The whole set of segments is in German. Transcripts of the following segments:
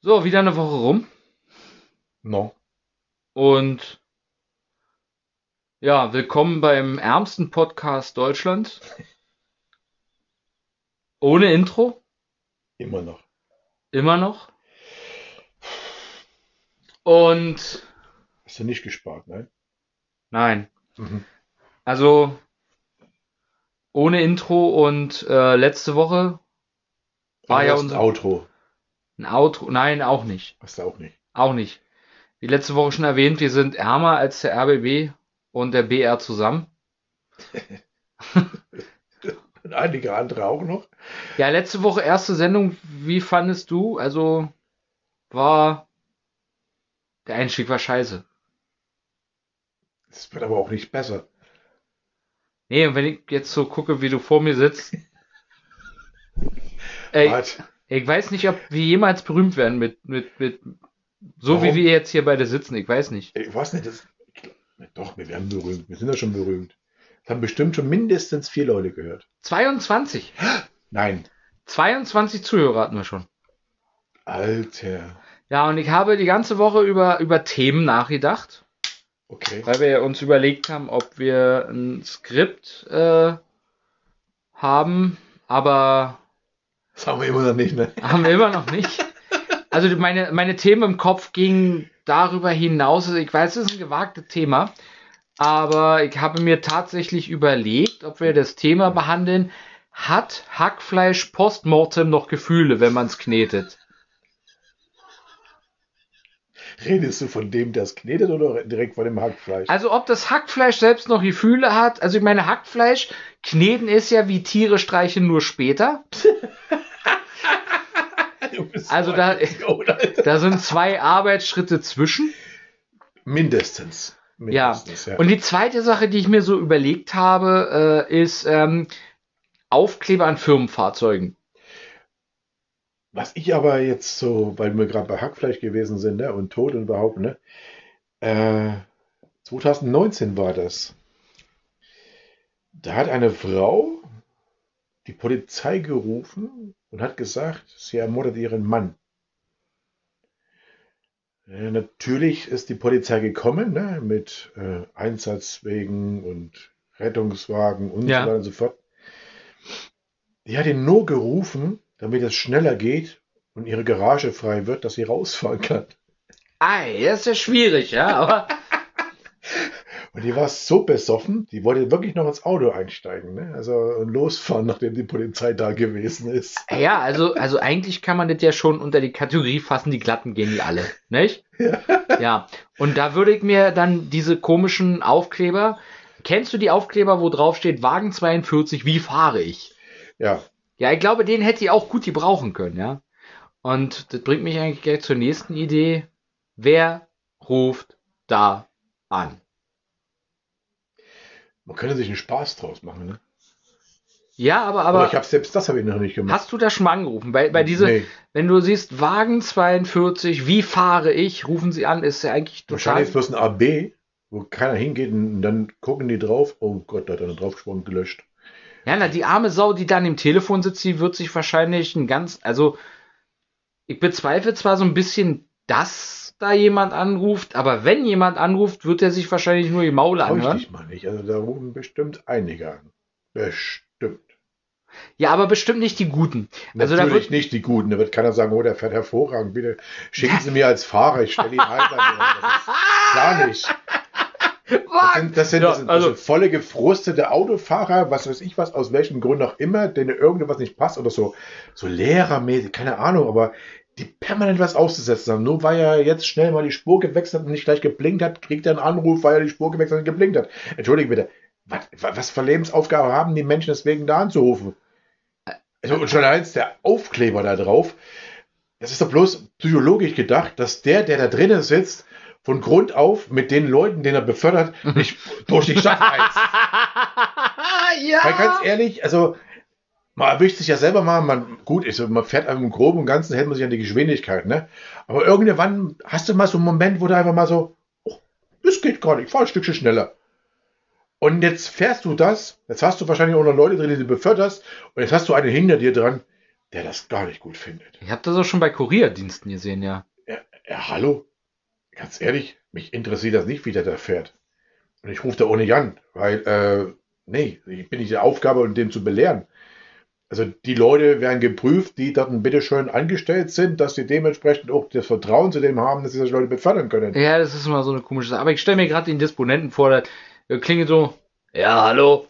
So, wieder eine Woche rum. No. Und ja, willkommen beim ärmsten Podcast Deutschlands. Ohne Intro, Immer noch. immer noch. Und Hast du nicht gespart, nein? nein, Mhm. also ohne Intro und äh, letzte Woche war Aber ja unser Outro. Ein Outro. Nein, auch nicht. Hast du auch nicht. Auch nicht. Wie letzte Woche schon erwähnt, wir sind ärmer als der RBB und der BR zusammen. Und einige andere auch noch. Ja, letzte Woche erste Sendung, wie fandest du? Also war der Einstieg war scheiße. Es wird aber auch nicht besser. Nee, und wenn ich jetzt so gucke, wie du vor mir sitzt. Ey, Wart, ich weiß nicht, ob wir jemals berühmt werden mit, mit, mit so Warum? wie wir jetzt hier beide sitzen. Ich weiß nicht. ich weiß nicht, das, ich doch, wir werden berühmt. Wir sind ja schon berühmt. Das haben bestimmt schon mindestens vier Leute gehört. 22. Nein. 22 Zuhörer hatten wir schon. Alter. Ja, und ich habe die ganze Woche über, über Themen nachgedacht. Okay. Weil wir uns überlegt haben, ob wir ein Skript äh, haben, aber Das haben wir immer noch nicht, ne? haben wir immer noch nicht. Also meine, meine Themen im Kopf gingen darüber hinaus. Also ich weiß, es ist ein gewagtes Thema, aber ich habe mir tatsächlich überlegt, ob wir das Thema behandeln. Hat Hackfleisch postmortem noch Gefühle, wenn man es knetet? Redest du von dem, der es knetet oder direkt von dem Hackfleisch? Also ob das Hackfleisch selbst noch Gefühle hat, also ich meine, Hackfleisch, kneten ist ja wie Tiere streichen nur später. Also so da-. Da sind zwei Arbeitsschritte zwischen. Mindestens. Ja. Mindestens, ja. Und die zweite Sache, die ich mir so überlegt habe, äh, ist ähm, Aufkleber an Firmenfahrzeugen. Was ich aber jetzt so, weil wir gerade bei Hackfleisch gewesen sind, ne, und Tod und überhaupt, ne, äh, 2019 war das. Da hat eine Frau die Polizei gerufen und hat gesagt, sie ermordet ihren Mann. Äh, natürlich ist die Polizei gekommen, ne, mit äh, Einsatzwegen und Rettungswagen und Ja. so weiter und so fort. Die hat ihn nur gerufen, damit es schneller geht und ihre Garage frei wird, dass sie rausfahren kann. Ei, das ist ja schwierig, ja, aber Und die war so besoffen, die wollte wirklich noch ins Auto einsteigen, ne? Also und losfahren, nachdem die Polizei da gewesen ist. ja, also, also eigentlich kann man das ja schon unter die Kategorie fassen, die Glatten gehen die alle, nicht? Ja. Ja, und da würde ich mir dann diese komischen Aufkleber, kennst du die Aufkleber, wo drauf steht Wagen 42, wie fahre ich? Ja, Ja, ich glaube, den hätte ich auch gut gebrauchen können, ja. Und das bringt mich eigentlich gleich zur nächsten Idee. Wer ruft da an? Man könnte sich einen Spaß draus machen, ne? Ja, aber, Aber, aber ich habe selbst das habe ich noch nicht gemacht. hast du da schon mal angerufen? Bei, bei diese, Nee, wenn du siehst, Wagen 42, wie fahre ich, rufen sie an, ist ja eigentlich total. wahrscheinlich ist bloß ein AB, wo keiner hingeht und dann gucken die drauf. Oh Gott, da hat er draufgesprungen gelöscht. Ja, na, die arme Sau, die dann im Telefon sitzt, die wird sich wahrscheinlich ein ganz, also ich bezweifle zwar so ein bisschen, dass da jemand anruft, aber wenn jemand anruft, wird er sich wahrscheinlich nur die Maule anhören. dich mal nicht. Also da rufen bestimmt einige an. Bestimmt. Ja, aber bestimmt nicht die Guten. Also Natürlich wird, nicht die Guten. Da wird keiner sagen, oh, der fährt hervorragend. Bitte schicken Sie mir als Fahrer, ich stelle ihn ein. Klar nicht. Das sind, das sind, Ja, das sind, das also- volle gefrustete Autofahrer, was weiß ich was, aus welchem Grund auch immer, denen irgendwas nicht passt oder so, so lehrermäßig, keine Ahnung, aber die permanent was auszusetzen haben. Nur weil er jetzt schnell mal die Spur gewechselt hat und nicht gleich geblinkt hat, kriegt er einen Anruf, weil er die Spur gewechselt und geblinkt hat. Entschuldige bitte, was, was für Lebensaufgabe haben die Menschen deswegen da anzurufen? Also, und schon eins, der Aufkleber da drauf, das ist doch bloß psychologisch gedacht, dass der, der da drinnen sitzt, von Grund auf mit den Leuten, den er befördert, nicht durch die Stadt heizt. ja. Weil ganz ehrlich, also man erwischt sich ja selber mal, man, gut, ich, man fährt einfach im Groben und Ganzen, hält man sich an die Geschwindigkeit, ne? Aber irgendwann hast du mal so einen Moment, wo du einfach mal so, oh, das geht gar nicht, ich fahr ein Stückchen schneller. Und jetzt fährst du das, jetzt hast du wahrscheinlich auch noch Leute drin, die du beförderst, und jetzt hast du einen hinter dir dran, der das gar nicht gut findet. Ich habe das auch schon bei Kurierdiensten gesehen, ja. Ja, ja, hallo? Ganz ehrlich, mich interessiert das nicht, wie der da fährt. Und ich rufe da ohne an, weil, äh, nee, ich bin nicht die Aufgabe, um den zu belehren. Also die Leute werden geprüft, die dort bitteschön angestellt sind, dass sie dementsprechend auch das Vertrauen zu dem haben, dass sie solche Leute befördern können. Ja, das ist immer so eine komische Sache. Aber ich stelle mir gerade den Disponenten vor, der klingelt so, ja, hallo.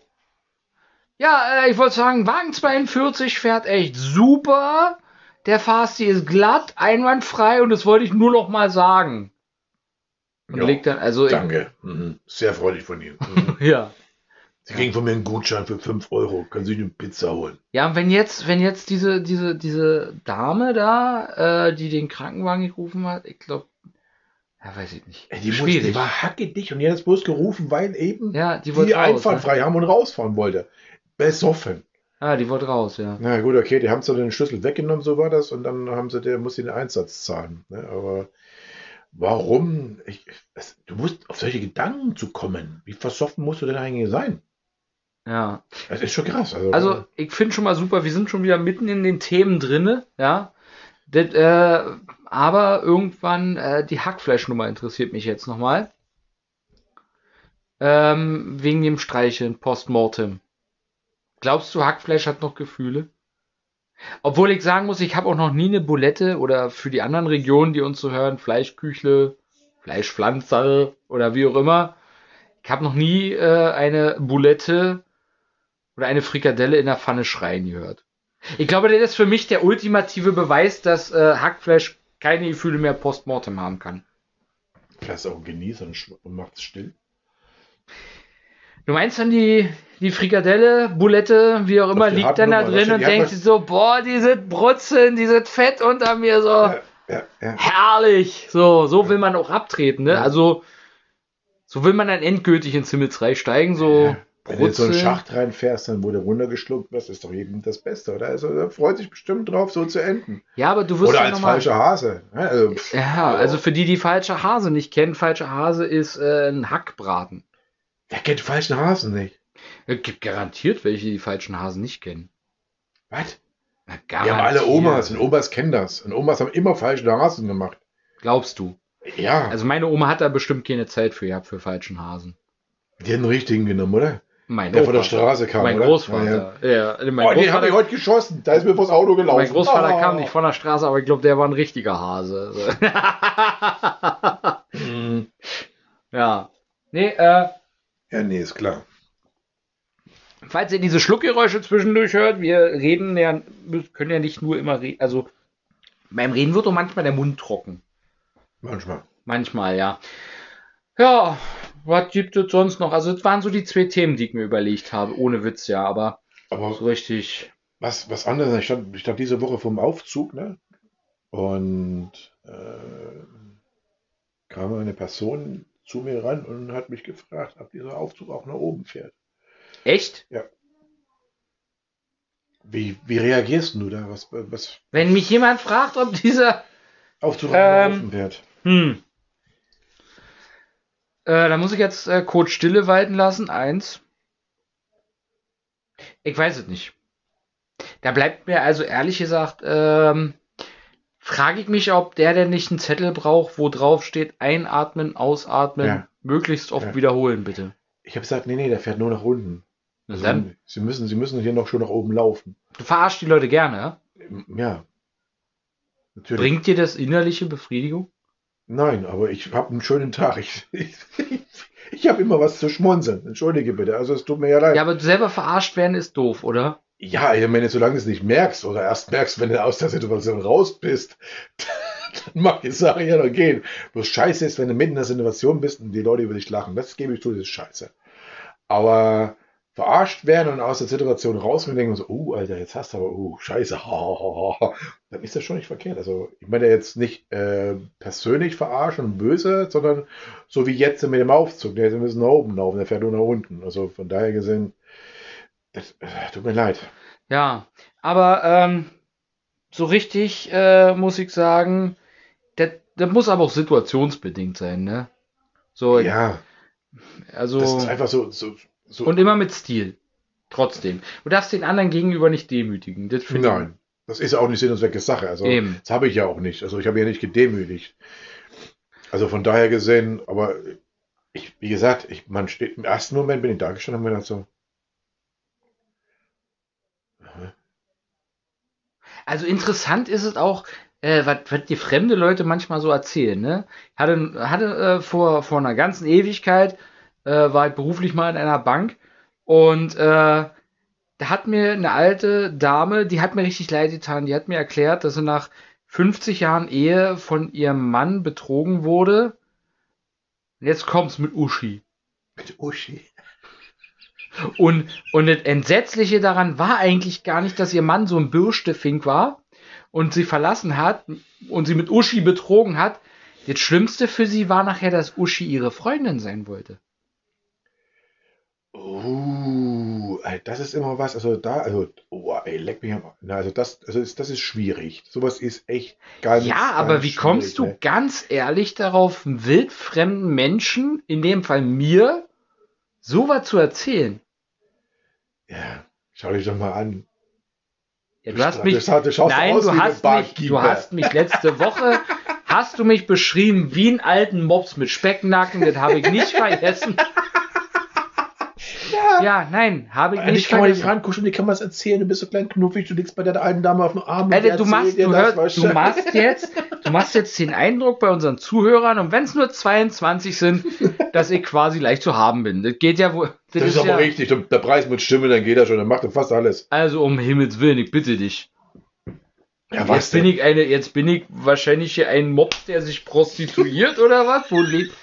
Ja, äh, ich wollte sagen, Wagen 42 fährt echt super. Der Fasti ist glatt, einwandfrei und das wollte ich nur noch mal sagen. Und Ja, legt dann, also Danke. Mhm. Sehr freundlich von Ihnen. Mhm. ja. Sie kriegen von mir einen Gutschein für 5 Euro. Können Sie eine Pizza holen? Ja, und wenn jetzt, wenn jetzt diese, diese, diese Dame da, äh, die den Krankenwagen gerufen hat, ich glaube, ja, weiß ich nicht. Ey, die, muss, die war hackedicht und die hat das bloß gerufen, weil eben ja, die die. Einfahrt Ne? frei haben und rausfahren wollte. Besoffen. Ah, die wollte raus, ja. Na gut, okay, die haben so den Schlüssel weggenommen, so war das, und dann haben sie, der muss den Einsatz zahlen. Ne? Aber warum? Ich, es, du musst auf solche Gedanken zu kommen. Wie versoffen musst du denn eigentlich sein? Ja. Das ist schon krass. Also, Also, ich finde schon mal super, wir sind schon wieder mitten in den Themen drinne, ja. Das, äh, aber irgendwann, äh, die Hackfleischnummer interessiert mich jetzt nochmal. Ähm, wegen dem Streicheln, Postmortem. Glaubst du, Hackfleisch hat noch Gefühle? Obwohl ich sagen muss, ich habe auch noch nie eine Bulette oder für die anderen Regionen, die uns so hören, Fleischküchle, Fleischpflanzerl oder wie auch immer. Ich habe noch nie äh, eine Bulette oder eine Frikadelle in der Pfanne schreien gehört. Ich glaube, das ist für mich der ultimative Beweis, dass äh, Hackfleisch keine Gefühle mehr postmortem haben kann. Vielleicht auch genießt und, sch- und macht es still. Du meinst dann die, die Frikadelle, Bulette, wie auch immer, liegt dann da drin das und denkt sich so, boah, die sind Brutzeln, die sind fett unter mir, so Ja, ja, ja. herrlich. So, so will man auch abtreten, ne? Ja. Also, so will man dann endgültig ins Himmelsreich steigen, so. Wenn du in so einen. Schacht reinfährst, dann wo du runtergeschluckt wirst, ist doch jedem das Beste, oder? Also, er freut sich bestimmt drauf, so zu enden. Ja, aber du wirst Oder ja als falscher Hase. Ja, also, pff, Ja, also für die, die falsche Hase nicht kennen, falsche Hase ist äh, ein Hackbraten. wer kennt falschen Hasen nicht? Es gibt garantiert welche, die falschen Hasen nicht kennen. Was? Na, Die haben alle garantiert. Omas und Omas kennen das. Und Omas haben immer falschen Hasen gemacht. Glaubst du? Ja, Also meine Oma hat da bestimmt keine Zeit für gehabt, für falschen Hasen. die haben den richtigen genommen, oder? Mein Der von der Opa. Straße kam, Mein oder? Großvater. Ja, ja. Mein, Oh, den habe Großvater ich heute geschossen. Da ist mir vors Auto gelaufen. mein Großvater Oh. kam nicht von der Straße, aber ich glaube, der war ein richtiger Hase. Mhm. ja. Nee, äh, Ja, nee, ist klar. falls ihr diese Schluckgeräusche zwischendurch hört, wir reden ja, können ja nicht nur immer reden, also beim Reden wird doch manchmal der Mund trocken. Manchmal. Manchmal, ja. Ja, was gibt es sonst noch? Also, das waren so die zwei Themen, die ich mir überlegt habe, ohne Witz, ja, aber Aber so richtig. was, was anderes. Ich stand, ich stand diese Woche vom Aufzug, ne? Und äh, kam eine Person zu mir ran und hat mich gefragt, ob dieser Aufzug auch nach oben fährt. Echt? Wie, wie reagierst du da? Was, was Wenn mich jemand fragt, ob dieser. Aufzug Ähm, nach oben fährt? Hm. Äh, da muss ich jetzt äh, Code Stille walten lassen. Eins. Ich weiß es nicht. Da bleibt mir also ehrlich gesagt, ähm, frage ich mich, ob der, der nicht einen Zettel braucht, wo drauf steht, einatmen, ausatmen, Ja. möglichst oft Ja. wiederholen, bitte. Ich habe gesagt, nee, nee, der fährt nur nach unten. Also, dann, Sie müssen, Sie müssen hier noch schon nach oben laufen. du verarschst die Leute gerne, ja? Ja. Natürlich. Bringt dir das innerliche Befriedigung? Nein, aber ich habe einen schönen Tag. Ich, ich, ich habe immer was zu schmunzeln. Entschuldige bitte. Also es tut mir ja leid. Ja, aber selber verarscht werden ist doof, oder? Ja, ich meine, solange du es nicht merkst oder erst merkst, wenn du aus der Situation raus bist, dann mag die Sache ja noch gehen. Bloß scheiße ist, wenn du mitten in der Situation bist und die Leute über dich lachen. Das gebe ich zu, das ist scheiße. Aber verarscht werden und aus der Situation raus und denken so, oh, Alter, jetzt hast du aber, oh, scheiße, ha, ha, ha, dann ist das schon nicht verkehrt. Also ich meine jetzt nicht äh, persönlich verarschen und böse, sondern so wie jetzt mit dem Aufzug. Der müssen nach oben laufen, der fährt nur nach unten. Also von daher gesehen, das, äh, tut mir leid. Ja, aber ähm, so richtig äh, muss ich sagen, das, das muss aber auch situationsbedingt sein, ne? So, Ja, also das ist einfach so, so, so und immer mit Stil. Trotzdem. Du darfst den anderen gegenüber nicht demütigen. Das Nein. Das ist auch nicht Sinn und Zweck der Sache. Also, Eben. das habe ich ja auch nicht. Also, ich habe ja nicht gedemütigt. Also, von daher gesehen, aber ich, wie gesagt, ich, man steht, im ersten Moment bin ich da gestanden und mir gedacht so, Also interessant ist es auch, äh, was, was die fremde Leute manchmal so erzählen. Ne? Ich hatte, hatte äh, vor, vor einer ganzen Ewigkeit, äh, war ich beruflich mal in einer Bank und äh, da hat mir eine alte Dame, die hat mir richtig leid getan, die hat mir erklärt, dass sie nach 50 Jahren Ehe von ihrem Mann betrogen wurde. Und jetzt kommt's mit Uschi. mit Uschi. Und, und das Entsetzliche daran war eigentlich gar nicht, dass ihr Mann so ein Bürstefink war und sie verlassen hat und sie mit Uschi betrogen hat. Das Schlimmste für sie war nachher, dass Uschi ihre Freundin sein wollte. Das ist immer was, also da, also, oh, ey, leck mich am, na, also das, also ist, das ist schwierig. Sowas ist echt ganz, ja, aber ganz wie kommst du ne? ganz ehrlich darauf, einem wildfremden Menschen, in dem Fall mir, sowas zu erzählen? Ja, schau dich doch mal an. Ja, du hast mich, Du schaust- du nein, aus du wie hast mich, du hast mich letzte Woche, hast du mich beschrieben wie einen alten Mops mit Specknacken, das habe ich nicht vergessen. Ja, nein, habe ich Eigentlich nicht kann man dich vergessen. rankuscheln, dir kann man es erzählen, du bist so klein knuffig, du liegst bei der alten Dame auf dem Arm. und die Alter, du machst, du, das, weißt du machst jetzt, du machst jetzt den Eindruck bei unseren Zuhörern und wenn es nur 22 sind, dass ich quasi leicht zu haben bin. Das geht ja wohl. Das ist aber ja, richtig, der Preis mit Stimme, dann geht er schon, dann macht er fast alles. Also um Himmels Willen, ich bitte dich. Ja, Jetzt bin ich eine, jetzt bin ich wahrscheinlich hier ein Mops, der sich prostituiert oder was? Wo lebt?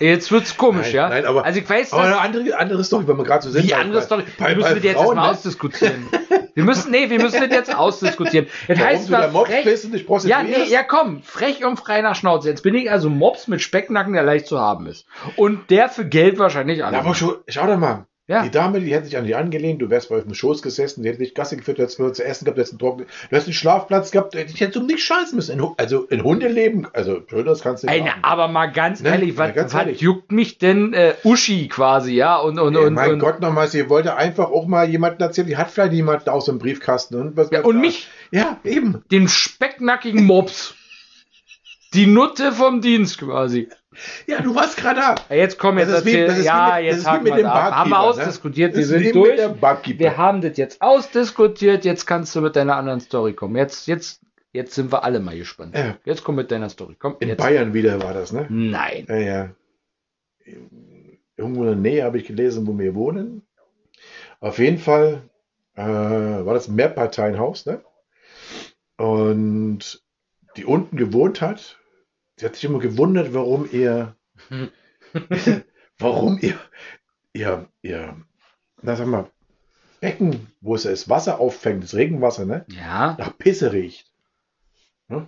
Jetzt wird's komisch, Nein, ja? nein, aber- also ich weiß, Aber eine andere, andere Story, wenn wir gerade so sind. die andere Story. Bei, wir müssen das jetzt Frauen, erstmal ne? ausdiskutieren. Wir müssen, nee, wir müssen das jetzt ausdiskutieren. Das Warum heißt, du der Mops frech, bist und dich ja, nee, ja komm, frech und frei nach Schnauze. Jetzt bin ich also Mops mit Specknacken, der leicht zu haben ist. Und der für Geld wahrscheinlich Ja, an. aber schon, schau doch mal. Ja. Die Dame, die hätte sich an dich angelehnt, du wärst bei auf dem Schoß gesessen, die hätte dich Gasse geführt, du hättest was zu essen gehabt, du hättest einen, trockenen, du hättest einen Schlafplatz gehabt, ich hätte um nichts scheißen müssen. In, also in Hundeleben, also schön, das kannst du nicht haben. aber mal ganz Ne? ehrlich, was, ganz was ehrlich. juckt mich denn äh, Uschi quasi, ja? Und, und, Ey, und, mein und, Gott nochmal, sie wollte einfach auch mal jemanden erzählen, die hat vielleicht jemanden aus dem Briefkasten. Und, was Ja, und mich, Ja, eben. den specknackigen Mops. Die Nutte vom Dienst quasi. Ja, du warst gerade da. Ja, jetzt komm, jetzt erzähl. wie ja, mit- jetzt mit wir ab. Haben wir ne? ausdiskutiert, wir sind durch. Wir haben das jetzt ausdiskutiert, jetzt kannst du mit deiner anderen Story kommen. Jetzt, jetzt, jetzt sind wir alle mal gespannt. Ja. Jetzt komm mit deiner Story. Komm, In jetzt. Bayern wieder war das, ne? Nein. Ja, ja. Irgendwo in der Nähe habe ich gelesen, wo wir wohnen. Auf jeden Fall äh, war das ein Mehrparteienhaus, ne? Und die unten gewohnt hat, sie hat sich immer gewundert, warum ihr, warum ihr, ihr, ihr, na sag mal, Becken, wo es das Wasser auffängt, das Regenwasser, ne? Ja. Nach Pisse riecht. ja,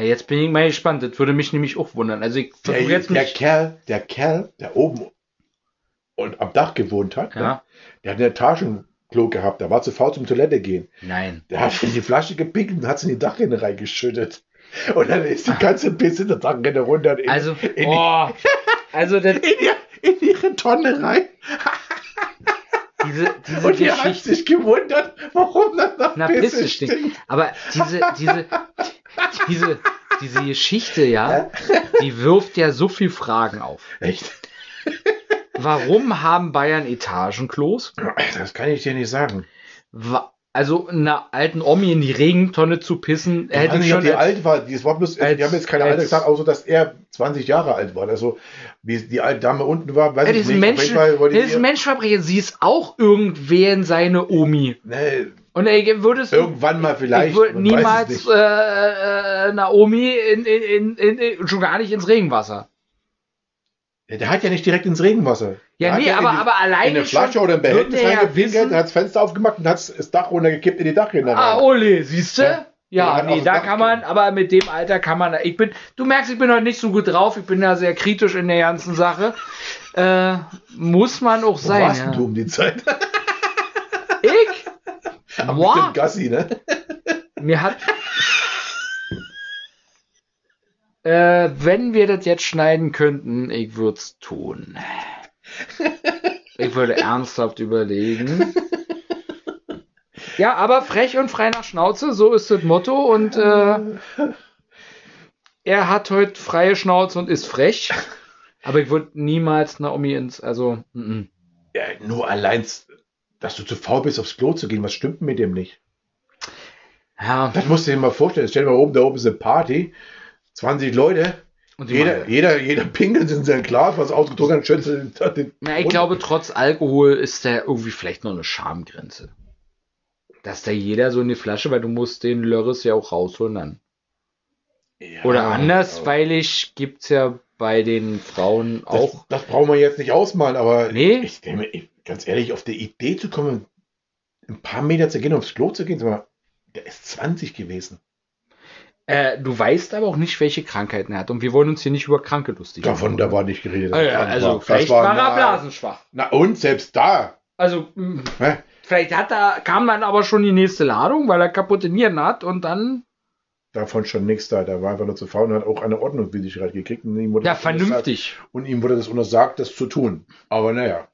jetzt bin ich mal gespannt. Das würde mich nämlich auch wundern. Also ich Der, jetzt der mich. Kerl, der Kerl, der oben und am Dach gewohnt hat, ne? Ja. Der hat ein Etagenklo gehabt, der war zu faul zum Toilette gehen. Nein. Der hat in die Flasche gepinkelt und hat es in die Dachrinne reingeschüttet. Und dann ist die ganze Pisse Dachrinne runter in, Also, in, oh, also das, in, die, in ihre Tonne rein. diese, diese Und hat Geschichte. sich gewundert, warum das nach Na, Pisse, Pisse stinkt. Aber diese, diese, diese, diese Geschichte, ja, die wirft ja so viel Fragen auf. Echt? Warum haben Bayern Etagenklos? Das kann ich dir nicht sagen. Wa- Also einer alten Omi in die Regentonne zu pissen, Ich hätte ich schon die als, alt war. Die, war bloß, als- die haben jetzt keine als- Alter gesagt, außer dass er 20 Jahre alt war. Also, wie die alte Dame unten war, weiß Ja, ich nicht. Menschen, das ist ein Menschenverbrecher. Sie ist auch irgendwen seine Omi. Nee, Und ey, würdest du, irgendwann mal vielleicht. würde es niemals äh, äh, Naomi in, in, in, in, schon gar nicht ins Regenwasser. Ja, Der hat ja nicht direkt ins Regenwasser. Ja, Der nee, in aber, die- aber alleine In eine Flasche schon oder ein Behältnis ja wissen- hat das Fenster aufgemacht und hat das Dach runtergekippt in die Dachrinne Ah. Ole, siehst du? Ja. Ja, Ja, nee, da kann man, aber mit dem Alter kann man, ich bin, du merkst, ich bin heute nicht so gut drauf, ich bin da sehr kritisch in der ganzen Sache. Äh, muss man auch Wo sein. warst Ja. du um die Zeit? Ich? Am Wow. Gassi, ne? Mir hat. Äh, wenn wir das jetzt schneiden könnten, ich würde es tun. Ich würde ernsthaft überlegen. Ja, aber frech und frei nach Schnauze, so ist das Motto. Und äh, er hat heute freie Schnauze und ist frech. Aber ich würde niemals Naomi ins, also, mm -mm. Ja, nur allein, dass du zu faul bist, aufs Klo zu gehen, was stimmt mit dem nicht? ja. Das musst du dir mal vorstellen. Stell dir mal oben, da oben ist eine Party, 20 Leute, Und jeder, jeder, jeder pinkelt in sein Glas, was ausgetrunken hat, schön den, Na, ich glaube, trotz Alkohol ist da irgendwie vielleicht noch eine Schamgrenze. Dass da jeder so eine Flasche, weil du musst den Lörres ja auch rausholen dann. Ja, Oder anders, aber weilig gibt's ja bei den Frauen das, auch. das brauchen wir jetzt nicht ausmalen, aber Nee. ich denke ganz ehrlich, auf die Idee zu kommen, ein paar Meter zu gehen, aufs Klo zu gehen, sag mal, der ist 20 gewesen. Äh, du weißt aber auch nicht, welche Krankheiten er hat. Und wir wollen uns hier nicht über Kranke lustig Davon, da war nicht geredet. Ah, ja, also, war- vielleicht war war er blasenschwach. Na und, selbst da. Also, mh, Hä? vielleicht hat er, kam dann aber schon die nächste Ladung, weil er kaputte Nieren hat und dann. Davon schon nichts da. Der war einfach nur zu faul und hat auch eine Ordnungswidrigkeit gekriegt. Und ihm wurde Ja, untersagt- vernünftig. Und ihm wurde das untersagt, das zu tun. Aber naja.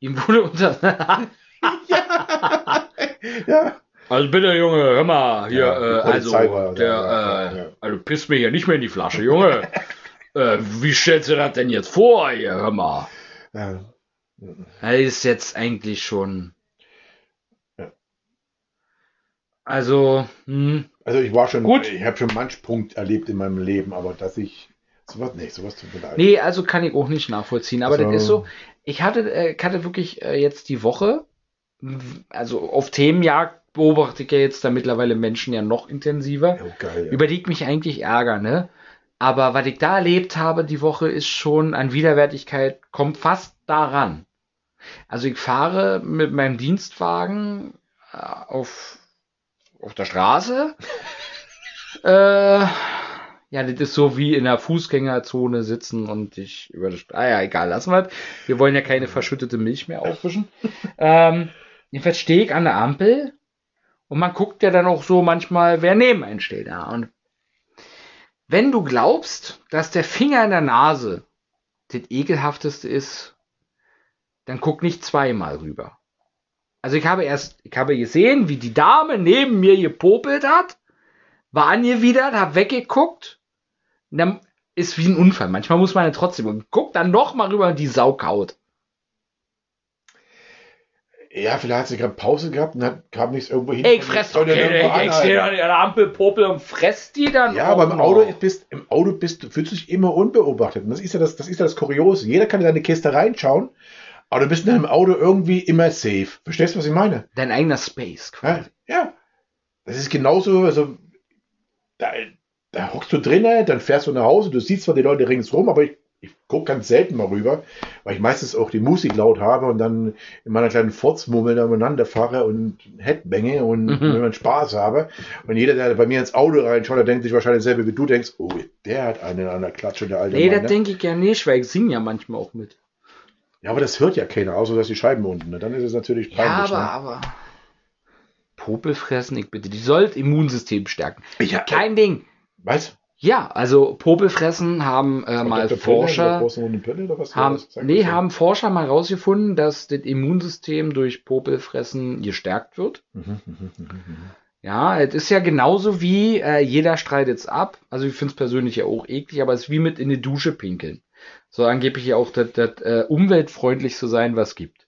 Ihm wurde unter. Ja. Also bitte, Junge, hör mal, hier, Ja, äh, also, da, der, ja, äh, ja. also piss mir hier nicht mehr in die Flasche, Junge. äh, wie stellst du das denn jetzt vor, hier, hör mal. ja. Er ist jetzt eigentlich schon. Also, hm, Also ich war schon, Gut. ich habe schon manch Punkt erlebt in meinem Leben, aber dass ich sowas, nee, sowas tut mir leid. nee, also kann ich auch nicht nachvollziehen. Aber Also- das ist so, ich hatte, äh, hatte wirklich äh, jetzt die Woche, also auf Themenjagd beobachte ich ja jetzt da mittlerweile Menschen ja noch intensiver. Oh, geil. Ja. über die ich mich eigentlich ärgere, ne? Aber was ich da erlebt habe die Woche ist schon an Widerwärtigkeit, kommt fast daran. Also ich fahre mit meinem Dienstwagen äh, auf, auf der Straße. äh, ja, das ist so wie in der Fußgängerzone sitzen und ich über das. Ah ja, egal, lassen wir es. Wir wollen ja keine verschüttete Milch mehr aufwischen. ähm, jedenfalls stehe ich an der Ampel und man guckt ja dann auch so manchmal, wer neben einen steht. Ja. Und wenn du glaubst, dass der Finger in der Nase das ekelhafteste ist, dann guck nicht zweimal rüber. Also ich habe erst, ich habe gesehen, wie die Dame neben mir gepopelt hat, war angewidert, hab weggeguckt, und dann ist wie ein Unfall. Manchmal muss man ja trotzdem und guckt dann noch mal rüber und die Sau kaut. Ja, vielleicht hat sie gerade Pause gehabt und hat, kam nichts irgendwo hin. Ich fress doch keine, ich stehe an der Ampel, popel und fress die dann. Ja, aber im. Auto bist, im Auto bist, du fühlst dich immer unbeobachtet. Und das ist ja das, das ist ja das Kuriose. Jeder kann in deine Kiste reinschauen, aber du bist in deinem Auto irgendwie immer safe. Verstehst du, was ich meine? Dein eigener Space Ja, quasi. ja. Das ist genauso, also da, da hockst du drinnen, dann fährst du nach Hause, du siehst zwar die Leute ringsrum, aber ich, ich gucke ganz selten mal rüber, weil ich meistens auch die Musik laut habe und dann in meiner kleinen Furzmummel umeinander fahre und Headbange und Mhm. wenn man Spaß habe. Und jeder, der bei mir ins Auto reinschaut, der denkt sich wahrscheinlich selber wie du denkst, oh, der hat einen an der Klatsche, der alte Nee, Mann, das ne? denke ich ja nicht, weil ich singe ja manchmal auch mit. Ja, aber das hört ja keiner, außer dass die Scheiben unten. Ne? Dann ist es natürlich Ja, peinlich. aber, ne? aber. Popel fressen, ich bitte. Die sollt Immunsystem stärken. Ich hab, Kein Ding. was? Ja, also Popel fressen haben äh, mal Forscher. Pille? Haben, nee, das? haben Forscher mal rausgefunden, dass das Immunsystem durch Popelfressen gestärkt wird. Mhm, mhm, mhm. Ja, es ist ja genauso wie äh, jeder streitet es ab. Also ich finde es persönlich ja auch eklig, aber es ist wie mit in die Dusche pinkeln. So angeblich ja auch das, das äh, umweltfreundlichste sein, was gibt.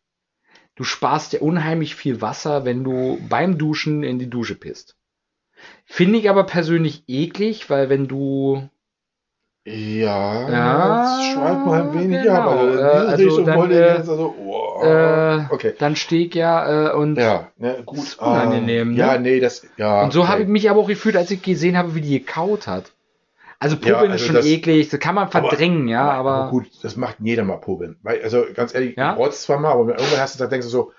Du sparst ja unheimlich viel Wasser, wenn du beim Duschen in die Dusche pisst. Finde ich aber persönlich eklig, weil wenn du Ja, Ja, jetzt schweif mal ein wenig genau. ab. Also, in diese also Richtung dann, wollte ich äh, jetzt also, oh, äh, okay. dann stehe ich ja äh, und Ja, ne, gut. ist unangenehm, ah, ne? Ja, nee, das, ja. Und so okay. habe ich mich aber auch gefühlt, als ich gesehen habe, wie die gekaut hat. Also Popeln Ja, ist also schon das- eklig, das kann man verdrängen, ja, aber, gut, das macht jeder mal Popeln. Weil, also ganz ehrlich, Ja? du zwar mal, aber irgendwann hast du da denkst du so,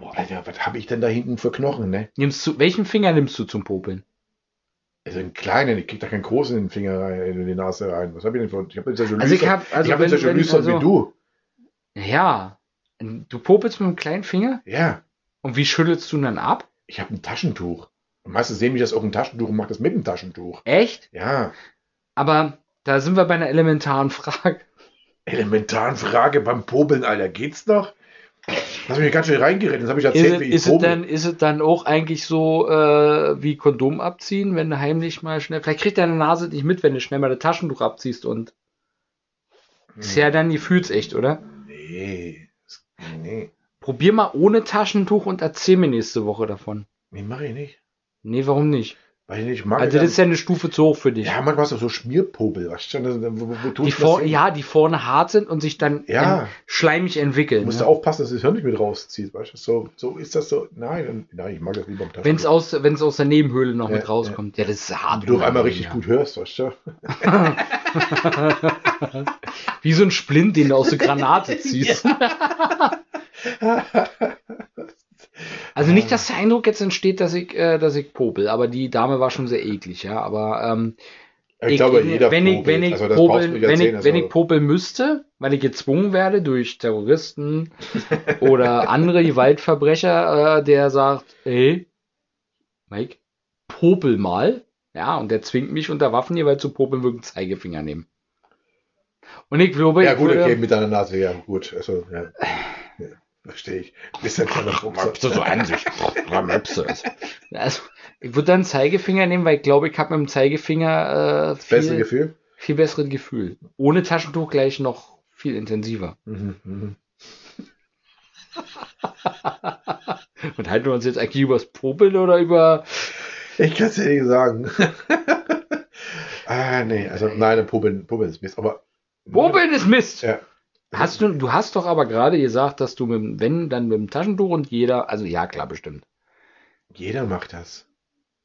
boah, Alter, was habe ich denn da hinten für Knochen, ne? nimmst du, welchen Finger nimmst du zum Popeln? Also einen kleinen, ich krieg da keinen großen in den Finger rein, in die Nase rein. Was habe ich denn für? Ich habe jetzt ja schon Also ich Lüster- hab, also ich hab wenn, jetzt ja schon wenn, Lüstern also, wie du. ja, du popelst mit einem kleinen Finger Ja, und wie schüttelst du ihn dann ab? ich habe ein Taschentuch. Und meistens sehen mich das auch ein Taschentuch und mache das mit dem Taschentuch. Echt? Ja, Aber da sind wir bei einer elementaren Frage. elementaren Frage beim Popeln, Alter, geht's noch? Hast mich ganz schön reingeredet. Das habe ich Ist, erzählt, es- wie ich ist, dann, ist es dann auch eigentlich so äh, wie Kondom abziehen, wenn du heimlich mal schnell. Vielleicht kriegt deine Nase nicht mit, wenn du schnell mal das Taschentuch abziehst und. Ist ja dann gefühlsecht, oder? Nee. Nee. Probier mal ohne Taschentuch und erzähl mir nächste Woche davon. Nee, mache ich nicht. Nee, warum nicht? Weil ich nicht mag. Also, das ist ja eine Stufe zu hoch für dich. ja, manchmal hast du so Schmierpopel, weißt du? Wo, wo, wo die vor, ja, die vorne hart sind und sich dann Ja. ähm, schleimig entwickeln. Du musst ne? aufpassen, dass das Hirn nicht mit rauszieht, weißt du? So, so ist das so. Nein, nein, ich mag das lieber am Wenn es aus, wenn's aus der Nebenhöhle noch Ja, mit rauskommt. Ja, das ist hart. Du auf einmal richtig ja. gut hörst, weißt du? Wie so ein Splint, den du aus der Granate ziehst. Also nicht, dass der Eindruck jetzt entsteht, dass ich, äh, dass ich popel, aber die Dame war schon sehr eklig, ja. Aber ähm, Ich, glaube, jeder wenn ich, popelt. wenn ich, also, popeln, wenn erzählen, ich, wenn also- ich popeln müsste, weil ich gezwungen werde durch Terroristen oder andere Gewaltverbrecher, äh, der sagt, ey, Mike, popel mal. Ja, und der zwingt mich unter Waffengewalt zu popeln, würde einen Zeigefinger nehmen. Und ich glaube, Ja, ich gut, würde, okay, mit deiner Nase, ja, gut. Also, ja. Verstehe ich. Bist ein kleiner Fuchs. so an sich. Also, ich würde dann einen Zeigefinger nehmen, weil ich glaube, ich habe mit dem Zeigefinger äh, viel, Beste Gefühl? viel besseres Gefühl. Ohne Taschentuch gleich noch viel intensiver. Mhm, mhm. Und halten wir uns jetzt eigentlich übers Popeln oder über. Ich kann es dir nicht sagen. ah, nee, also nein, Popeln, Popeln ist Mist, aber. Popeln ist Mist! Ja. Hast du, du hast doch aber gerade gesagt, dass du mit, dem- wenn, dann mit dem Taschentuch und jeder, also ja, klar, bestimmt. Jeder macht das.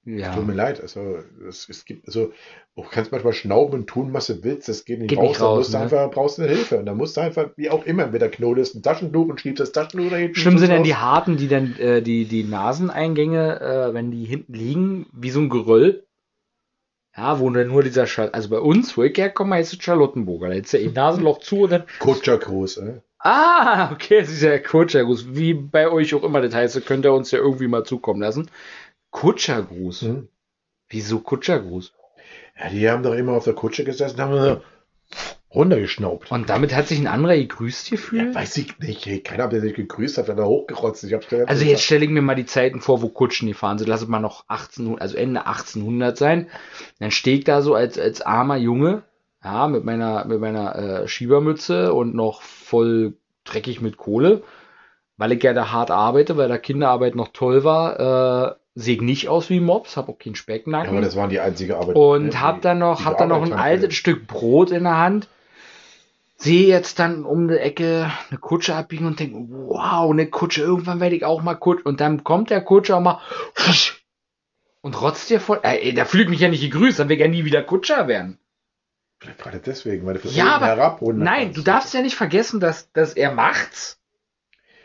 Ja. Tut mir leid. Also, es, es gibt, also, du kannst manchmal schnauben und tun, was du willst. Das geht nicht Geht raus. nicht da raus, musst du ne? einfach, brauchst du eine Hilfe. Und da musst du einfach, wie auch immer, entweder knotest ein Taschentuch und schiebst das Taschentuch da hinten. Schlimm sind raus. denn die harten, die dann äh, die, die Naseneingänge, äh, wenn die hinten liegen, wie so ein Geröll. Ja, wo nur dieser Schal Also bei uns, wo ich herkomme, heißt es Charlottenburger. Da ist ja ein Nasenloch zu und dann. Kutschergruß, äh? Ah, okay, es ist ja Kutschergruß. Wie bei euch auch immer das heißt, könnt ihr uns ja irgendwie mal zukommen lassen. Kutschergruß. Mhm. Wieso Kutschergruß? Ja, die haben doch immer auf der Kutsche gesessen, haben so runtergeschnaubt. Und damit hat sich ein anderer gegrüßt gefühlt? Ja, weiß ich nicht. Hey, keiner, der sich gegrüßt hat, wenn er hochgerotzt. Ich hab's Also jetzt stelle ich mir mal die Zeiten vor, wo Kutschen gefahren sind. Lass es mal noch 1800, also Ende 1800 sein. Dann stehe ich da so als, als armer Junge, ja, mit meiner, mit meiner äh, Schiebermütze und noch voll dreckig mit Kohle, weil ich ja da hart arbeite, weil da Kinderarbeit noch toll war. Äh, sehe ich nicht aus wie Mops, hab auch keinen Ja, Specknacken. aber das waren die einzige Arbeit. Und hab dann noch, hab dann noch ein altes Stück Brot in der Hand. Sehe jetzt dann um die Ecke eine Kutsche abbiegen und denke, wow, eine Kutsche, irgendwann werde ich auch mal Kutsche. Und dann kommt der Kutscher und mal und rotzt dir voll. Ey, da fühlt mich ja nicht gegrüßt, dann will ich ja nie wieder Kutscher werden. Vielleicht gerade deswegen, weil du Ja, aber herab runter Nein, kannst. du darfst ja nicht vergessen, dass, dass er macht's.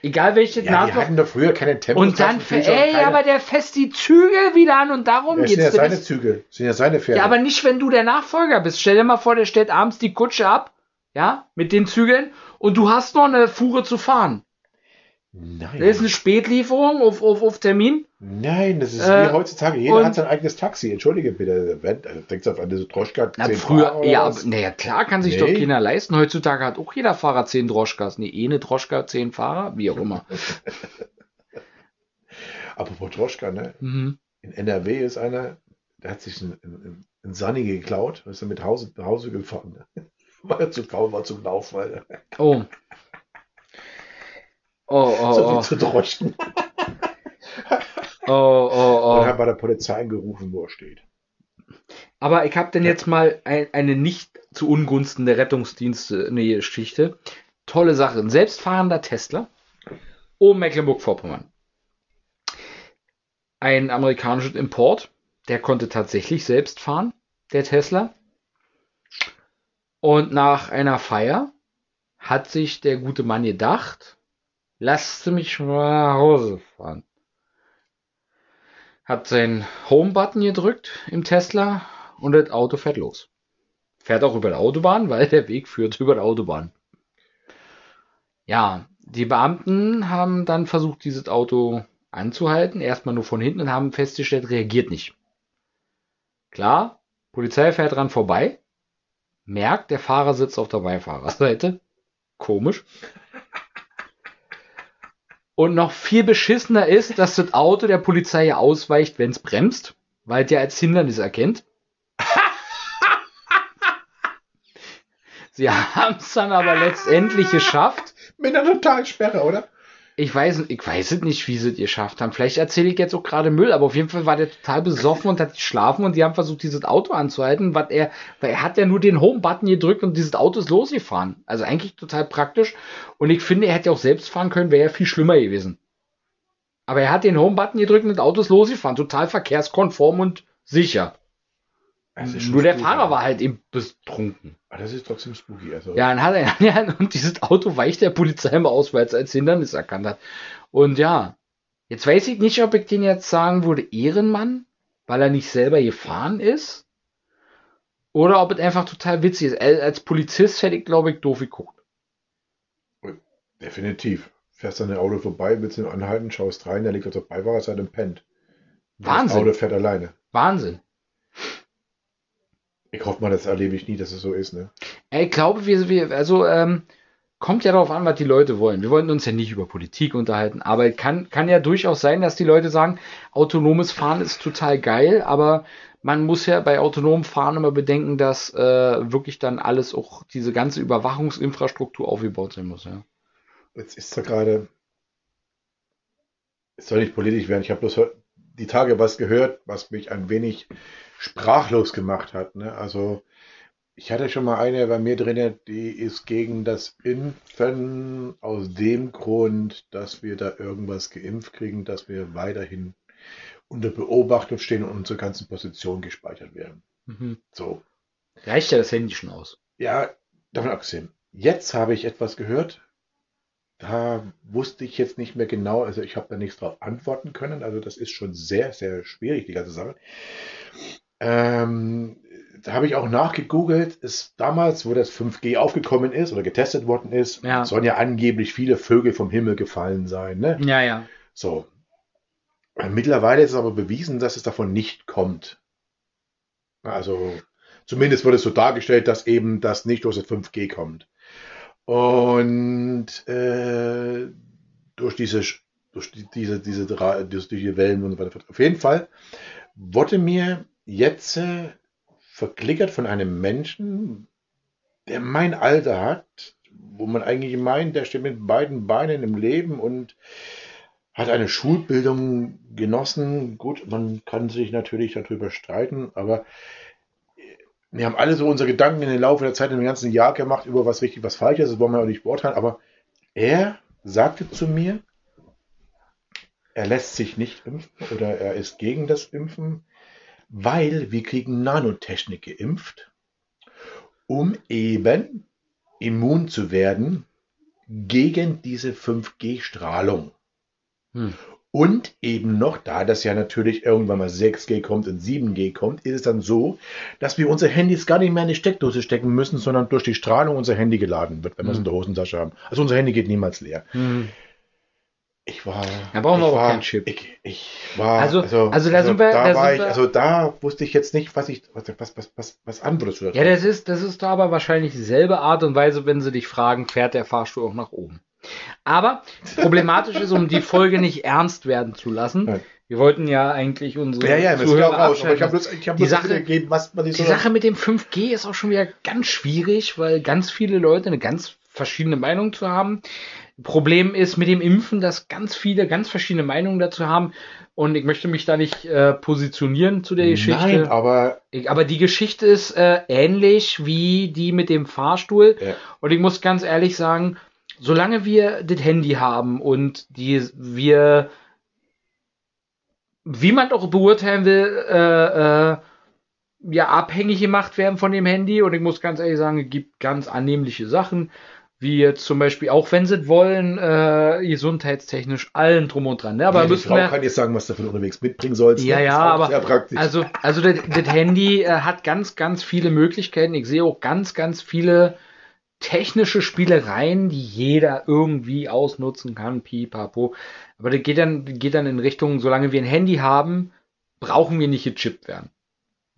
Egal welche Ja, die Nase. hatten doch früher keine Tempos. Und dann, ey, aber der fässt die Zügel wieder an und darum das sind ja geht's. Seine bist- Züge. Das sind ja seine Pferde. Ja, aber nicht, wenn du der Nachfolger bist. Stell dir mal vor, der stellt abends die Kutsche ab, ja, mit den Zügeln und du hast noch eine Fuhre zu fahren. Nein. Da ist eine Spätlieferung auf, auf, auf Termin. Nein, das ist Äh, wie heutzutage. Jeder hat sein eigenes Taxi. Entschuldige bitte. Also denkst du auf eine Droschka Na, 10 früher, Fahrer ja, naja, klar kann sich Nee. doch keiner leisten. Heutzutage hat auch jeder Fahrer zehn Droschkas. Nee, eh eine Droschka, zehn Fahrer, wie auch immer. Apropos Droschka, ne? Mhm. In NRW ist einer, der hat sich ein, ein, ein Sunny geklaut und ist dann mit Hause, nach Hause gefahren. War er zu kaum, war zum Laufen, Alter. Oh. Oh, oh, so oh. zu Droschken. Oh, oh, Und oh. hat bei der Polizei angerufen, wo er steht. Aber ich habe denn jetzt mal ein, eine nicht zu Ungunsten der Rettungsdienste eine Geschichte. Tolle Sache. Ein selbstfahrender Tesla um Mecklenburg-Vorpommern. Ein amerikanisches Import, der konnte tatsächlich selbst fahren, der Tesla. Und nach einer Feier hat sich der gute Mann gedacht, lasst mich mal nach Hause fahren. Hat seinen Home-Button gedrückt im Tesla und das Auto fährt los. Fährt auch über die Autobahn, weil der Weg führt über die Autobahn. Ja, die Beamten haben dann versucht, dieses Auto anzuhalten, erstmal nur von hinten und haben festgestellt, reagiert nicht. Klar, Polizei fährt dran vorbei, merkt, der Fahrer sitzt auf der Beifahrerseite. Komisch. Und noch viel beschissener ist, dass das Auto der Polizei ausweicht, wenn es bremst, weil ja als Hindernis erkennt. Sie haben es dann aber letztendlich geschafft. Mit einer Totalsperre, oder? Ich weiß, ich weiß es nicht, wie sie es geschafft haben. Vielleicht erzähle ich jetzt auch gerade Müll, aber auf jeden Fall war der total besoffen und hat geschlafen und die haben versucht, dieses Auto anzuhalten, weil er, weil er hat ja nur den Home-Button gedrückt und dieses Auto ist losgefahren. Also eigentlich total praktisch. Und ich finde, er hätte auch selbst fahren können, wäre ja viel schlimmer gewesen. Aber er hat den Home-Button gedrückt und das Auto ist losgefahren. Total verkehrskonform und sicher. Nur der Fahrer war halt eben betrunken. Ah, das ist trotzdem spooky. Also. Ja, dann hat er, ja, und dieses Auto weicht der Polizei immer aus, weil es als Hindernis erkannt hat. Und ja, jetzt weiß ich nicht, ob ich den jetzt sagen würde, Ehrenmann, weil er nicht selber gefahren ist. Oder ob es einfach total witzig ist. Als Polizist hätte ich, glaube ich, doof geguckt. Definitiv. Fährst an ein Auto vorbei, willst ihn anhalten, schaust rein, der liegt auf der Beifahrerseite und pennt. Wahnsinn. Das Auto fährt alleine. Wahnsinn. Ich hoffe mal, das erlebe ich nie, dass es so ist, ne? Ich glaube, wir, wir also ähm, kommt ja darauf an, was die Leute wollen. Wir wollen uns ja nicht über Politik unterhalten, aber kann, kann ja durchaus sein, dass die Leute sagen, autonomes Fahren ist total geil, aber man muss ja bei autonomem Fahren immer bedenken, dass äh, wirklich dann alles, auch diese ganze Überwachungsinfrastruktur aufgebaut sein muss, ja. Jetzt ist da gerade, es soll nicht politisch werden, ich habe bloß die Tage was gehört, was mich ein wenig sprachlos gemacht hat. Ne? Also ich hatte schon mal eine bei mir drin, die ist gegen das Impfen aus dem Grund, dass wir da irgendwas geimpft kriegen, dass wir weiterhin unter Beobachtung stehen und unsere ganzen Positionen gespeichert werden. Mhm. So. Reicht ja das Handy schon aus. Ja, davon abgesehen. Jetzt habe ich etwas gehört, da wusste ich jetzt nicht mehr genau, also ich habe da nichts drauf antworten können, also das ist schon sehr, sehr schwierig, die ganze Sache. Ähm, da habe ich auch nachgegoogelt, ist damals, wo das 5G aufgekommen ist oder getestet worden ist, Ja. sollen ja angeblich viele Vögel vom Himmel gefallen sein. Ne? Ja, ja. So. Mittlerweile ist es aber bewiesen, dass es davon nicht kommt. Also zumindest wird es so dargestellt, dass eben das nicht durch das 5G kommt. Und äh, durch diese, durch die, diese, diese, durch diese Wellen und so weiter. Auf jeden Fall wurde mir jetzt äh, verklickert von einem Menschen, der mein Alter hat, wo man eigentlich meint, der steht mit beiden Beinen im Leben und hat eine Schulbildung genossen. Gut, man kann sich natürlich darüber streiten, aber wir haben alle so unsere Gedanken in den Laufe der Zeit, im ganzen Jahr gemacht, über was richtig, was falsch ist. Das wollen wir auch nicht beurteilen, aber er sagte zu mir, er lässt sich nicht impfen oder er ist gegen das Impfen, weil wir kriegen Nanotechnik geimpft, um eben immun zu werden gegen diese 5G-Strahlung. Hm. Und eben noch, da das ja natürlich irgendwann mal 6G kommt und 7G kommt, ist es dann so, dass wir unsere Handys gar nicht mehr in die Steckdose stecken müssen, sondern durch die Strahlung unser Handy geladen wird, wenn wir es Hm. in der Hosentasche haben. Also unser Handy geht niemals leer. Hm. Ich war. Da brauchen wir aber war, keinen Chip. Ich, ich war. Also- also da sind wir- Da da sind ich, wir- also da wusste ich jetzt nicht, was ich. Was, was, was, was, du da Ja, das ist, das ist da aber wahrscheinlich dieselbe Art und Weise, wenn sie dich fragen, fährt der Fahrstuhl auch nach oben. Aber problematisch ist, um die Folge nicht ernst werden zu lassen. Nein. Wir wollten ja eigentlich unsere Ja, ja, Zuhörer auch raus. Aber ich habe bloß, ich hab Die bloß Sache- gegeben, was, ich Die so. Sache mit dem 5G ist auch schon wieder ganz schwierig, weil ganz viele Leute eine ganz verschiedene Meinung zu haben. Problem ist mit dem Impfen, dass ganz viele ganz verschiedene Meinungen dazu haben. Und ich möchte mich da nicht äh, positionieren zu der Geschichte. Nein, aber Ich, aber die Geschichte ist äh, ähnlich wie die mit dem Fahrstuhl. Ja. Und ich muss ganz ehrlich sagen, solange wir das Handy haben und die wir, wie man auch beurteilen will, äh, äh, ja, abhängig gemacht werden von dem Handy. Und ich muss ganz ehrlich sagen, es gibt ganz annehmliche Sachen, wie jetzt zum Beispiel, auch wenn sie es wollen, äh, gesundheitstechnisch allen drum und dran. Ne? Aber ja, die Frau wir, kann dir sagen, was du von unterwegs mitbringen sollst. Ja, ne? ja, aber-. Also, also das, das Handy äh, hat ganz, ganz viele Möglichkeiten. Ich sehe auch ganz, ganz viele technische Spielereien, die jeder irgendwie ausnutzen kann. Pipapo. Aber das geht dann, geht dann in Richtung, solange wir ein Handy haben, brauchen wir nicht gechippt werden.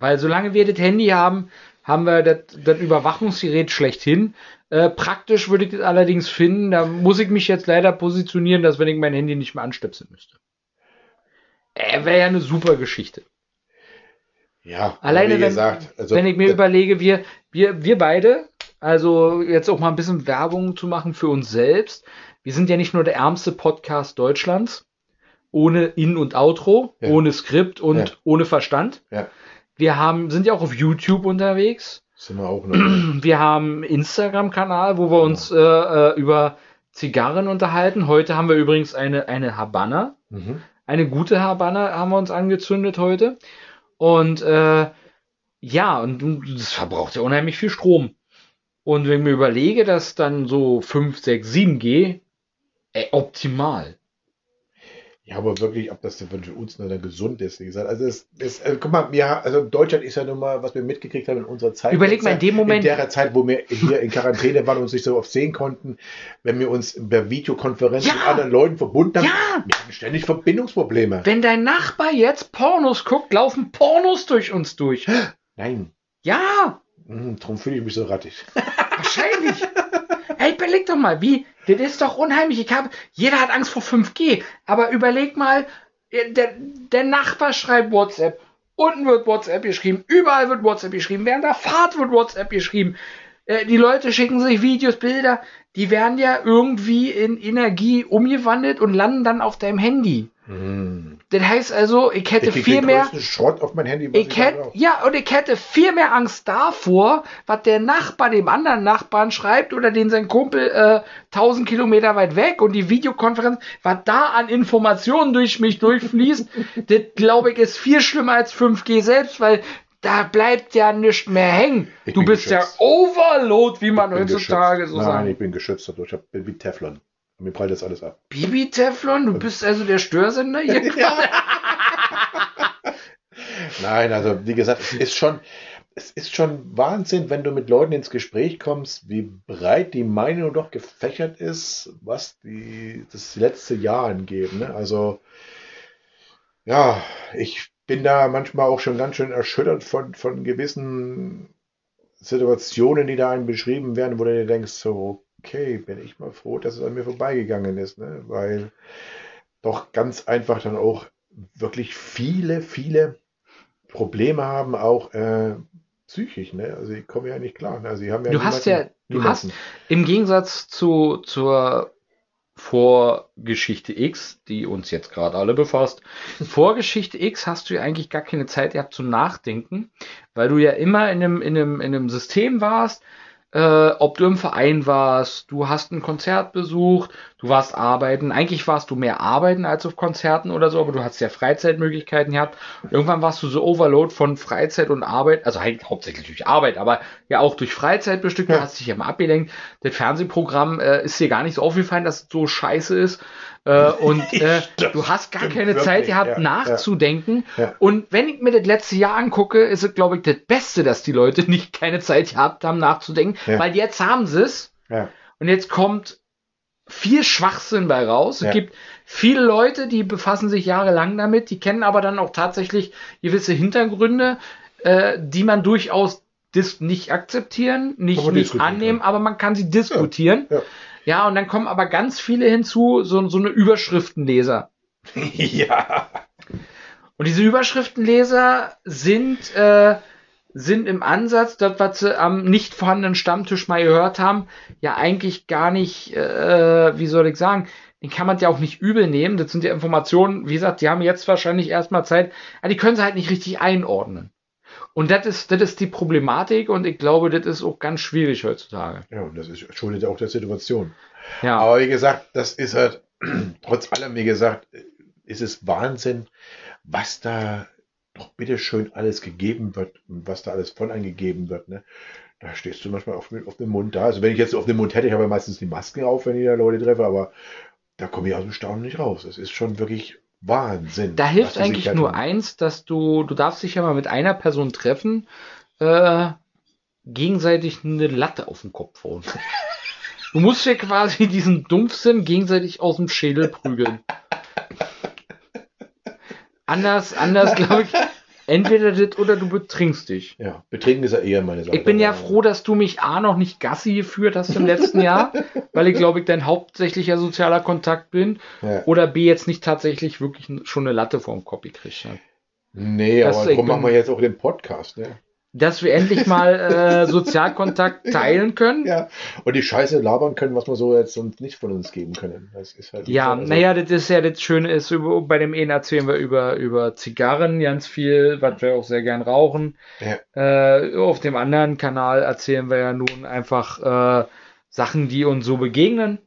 Weil solange wir das Handy haben, haben wir das, Überwachungsgerät schlechthin. Äh, praktisch würde ich das allerdings finden, da muss ich mich jetzt leider positionieren, dass wenn ich mein Handy nicht mehr anstöpseln müsste. Äh, Wäre ja eine super Geschichte. Ja, Alleine, wie wenn, gesagt, also, wenn ich mir äh, überlege, wir, wir, wir beide, also jetzt auch mal ein bisschen Werbung zu machen für uns selbst. Wir sind ja nicht nur der ärmste Podcast Deutschlands, ohne In- und Outro, Ja. ohne Skript und Ja. ohne Verstand. Ja, Wir haben, sind ja auch auf YouTube unterwegs. sind wir auch noch. Wir haben Instagram-Kanal, wo wir uns äh, äh, über Zigarren unterhalten. Heute haben wir übrigens eine, eine Habanna. mhm. Eine gute Habanna haben wir uns angezündet heute. Und äh, ja, und das verbraucht ja unheimlich viel Strom. Und wenn ich mir überlege, dass dann so 5, 6, 7G, ey, optimal. Ja, aber wirklich, ob das denn für uns dann gesund ist, wie gesagt. Also, es, es, äh, guck mal, wir, also Deutschland ist ja nun mal, was wir mitgekriegt haben in unserer Zeit. Überleg mal, in dem Moment- In der Zeit, wo wir hier in Quarantäne waren und uns nicht so oft sehen konnten, wenn wir uns per Videokonferenz Ja! mit anderen Leuten verbunden haben, Ja! wir hatten ständig Verbindungsprobleme. Wenn dein Nachbar jetzt Pornos guckt, laufen Pornos durch uns durch. Nein, Ja, hm, darum fühle ich mich so rattig. wahrscheinlich. Ey, überleg doch mal, wie, das ist doch unheimlich. Ich hab, jeder hat Angst vor 5G, aber überleg mal, der, der Nachbar schreibt WhatsApp. Unten wird WhatsApp geschrieben, überall wird WhatsApp geschrieben, während der Fahrt wird WhatsApp geschrieben. Äh, die Leute schicken sich Videos, Bilder, die werden ja irgendwie in Energie umgewandelt und landen dann auf deinem Handy. Hm. Das heißt also, ich hätte Ich viel mehr. Schrott auf mein Handy. Ich hätte, ja, und ich hätte viel mehr Angst davor, was der Nachbar dem anderen Nachbarn schreibt oder den sein Kumpel äh, 1000 Kilometer weit weg und die Videokonferenz, was da an Informationen durch mich durchfließt, das glaube ich ist viel schlimmer als 5G selbst, weil da bleibt ja nichts mehr hängen. Ich du bist geschützt. ja Overload, wie man heutzutage so Nein, sagt. ich bin geschützt dadurch. Ich bin wie Teflon. Mir prallt das alles ab. Bibi Teflon, du bist also der Störsender hier. Nein, also wie gesagt, es ist schon, es ist schon Wahnsinn, wenn du mit Leuten ins Gespräch kommst, wie breit die Meinung doch gefächert ist, was die, das letzte Jahr angeht. Ne? Also ja, ich bin da manchmal auch schon ganz schön erschüttert von, von gewissen Situationen, die da einem beschrieben werden, wo du dir denkst, so, okay, bin ich mal froh, dass es an mir vorbeigegangen ist, ne? weil doch ganz einfach dann auch wirklich viele, viele Probleme haben, auch äh, psychisch. Ne? Also die kommen ja nicht klar. Ne? Also ja Du hast ja, du niemanden. hast im Gegensatz zu, zur Vorgeschichte X, die uns jetzt gerade alle befasst, Vorgeschichte X hast du ja eigentlich gar keine Zeit gehabt zum Nachdenken, weil du ja immer in einem, in einem, in einem System warst, äh, ob du im Verein warst, du hast ein Konzert besucht, du warst arbeiten. Eigentlich warst du mehr arbeiten als auf Konzerten oder so, aber du hast ja Freizeitmöglichkeiten gehabt. Irgendwann warst du so overload von Freizeit und Arbeit, also halt hauptsächlich durch Arbeit, aber ja auch durch Freizeit bestückt. Du Ja. hast dich ja mal abgelenkt. Das Fernsehprogramm äh, ist dir gar nicht so aufgefallen, dass es so scheiße ist. Äh, und äh, du hast gar keine Zeit wirklich, gehabt, ja, nachzudenken. Ja. Und wenn ich mir das letzte Jahr angucke, ist es, glaube ich, das Beste, dass die Leute nicht keine Zeit gehabt haben, nachzudenken, weil jetzt haben sie es. Und jetzt kommt viel Schwachsinn bei raus. Ja. Es gibt viele Leute, die befassen sich jahrelang damit, die kennen aber dann auch tatsächlich gewisse Hintergründe, äh, die man durchaus nicht akzeptieren, nicht, nicht annehmen, kann. aber man kann sie diskutieren. Ja. Ja, und dann kommen aber ganz viele hinzu, so, so eine Überschriftenleser. ja. Und diese Überschriftenleser sind, äh, sind im Ansatz, das, was sie am nicht vorhandenen Stammtisch mal gehört haben, ja eigentlich gar nicht, äh, wie soll ich sagen, den kann man ja auch nicht übel nehmen. Das sind ja Informationen, wie gesagt, die haben jetzt wahrscheinlich erstmal Zeit, aber die können sie halt nicht richtig einordnen. Und das ist, das ist die Problematik und ich glaube, das ist auch ganz schwierig heutzutage. Ja, und das ist, schuldet auch der Situation. Ja, Aber wie gesagt, das ist halt, trotz allem, wie gesagt, ist es Wahnsinn, was da doch bitteschön alles gegeben wird und was da alles von angegeben wird. Ne? Da stehst du manchmal auf, auf dem Mund da. Also wenn ich jetzt auf dem Mund hätte, ich habe ja meistens die Maske auf, wenn ich da Leute treffe, aber da komme ich aus dem Staunen nicht raus. Das ist schon wirklich Wahnsinn. Da hilft eigentlich da nur eins, dass du, du darfst dich ja mal mit einer Person treffen, äh, gegenseitig eine Latte auf den Kopf hauen. Du musst ja quasi diesen Dumpfsinn gegenseitig aus dem Schädel prügeln. Anders, anders glaube ich. Entweder das oder du betrinkst dich. Ja, betrinken ist ja eher meine Sache. Ich bin ja froh, dass du mich A noch nicht Gassi geführt hast im letzten Jahr, weil ich glaube ich dein hauptsächlicher sozialer Kontakt bin. Ja. Oder B jetzt nicht tatsächlich wirklich schon eine Latte vorm Kopf gekriegt habe. Nee, Das- aber darum machen wir jetzt auch den Podcast, ne? Dass wir endlich mal äh, Sozialkontakt teilen können. Ja. Und die Scheiße labern können, was wir so jetzt sonst nicht von uns geben können. Das ist halt Ja, also, naja, das ist ja das Schöne ist, über, bei dem einen erzählen wir über, über Zigarren ganz viel, was wir auch sehr gern rauchen. Ja. Äh, auf dem anderen Kanal erzählen wir ja nun einfach äh, Sachen, die uns so begegnen.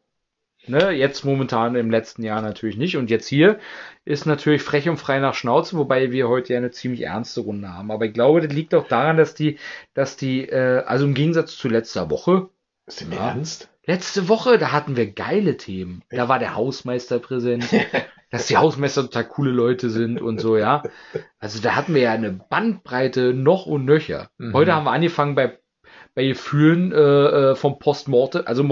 Ne, jetzt momentan im letzten Jahr natürlich nicht. Und jetzt hier ist natürlich frech und frei nach Schnauze, wobei wir heute ja eine ziemlich ernste Runde haben. Aber ich glaube, das liegt auch daran, dass die, dass die, äh, also im Gegensatz zu letzter Woche, Ist im Ja. Ernst? Letzte Woche, da hatten wir geile Themen. Da war der Hausmeister präsent, dass die Hausmeister total coole Leute sind und so, ja. Also da hatten wir ja eine Bandbreite noch und nöcher. Mhm. Heute haben wir angefangen bei, bei Gefühlen äh, äh, vom Postmorte, also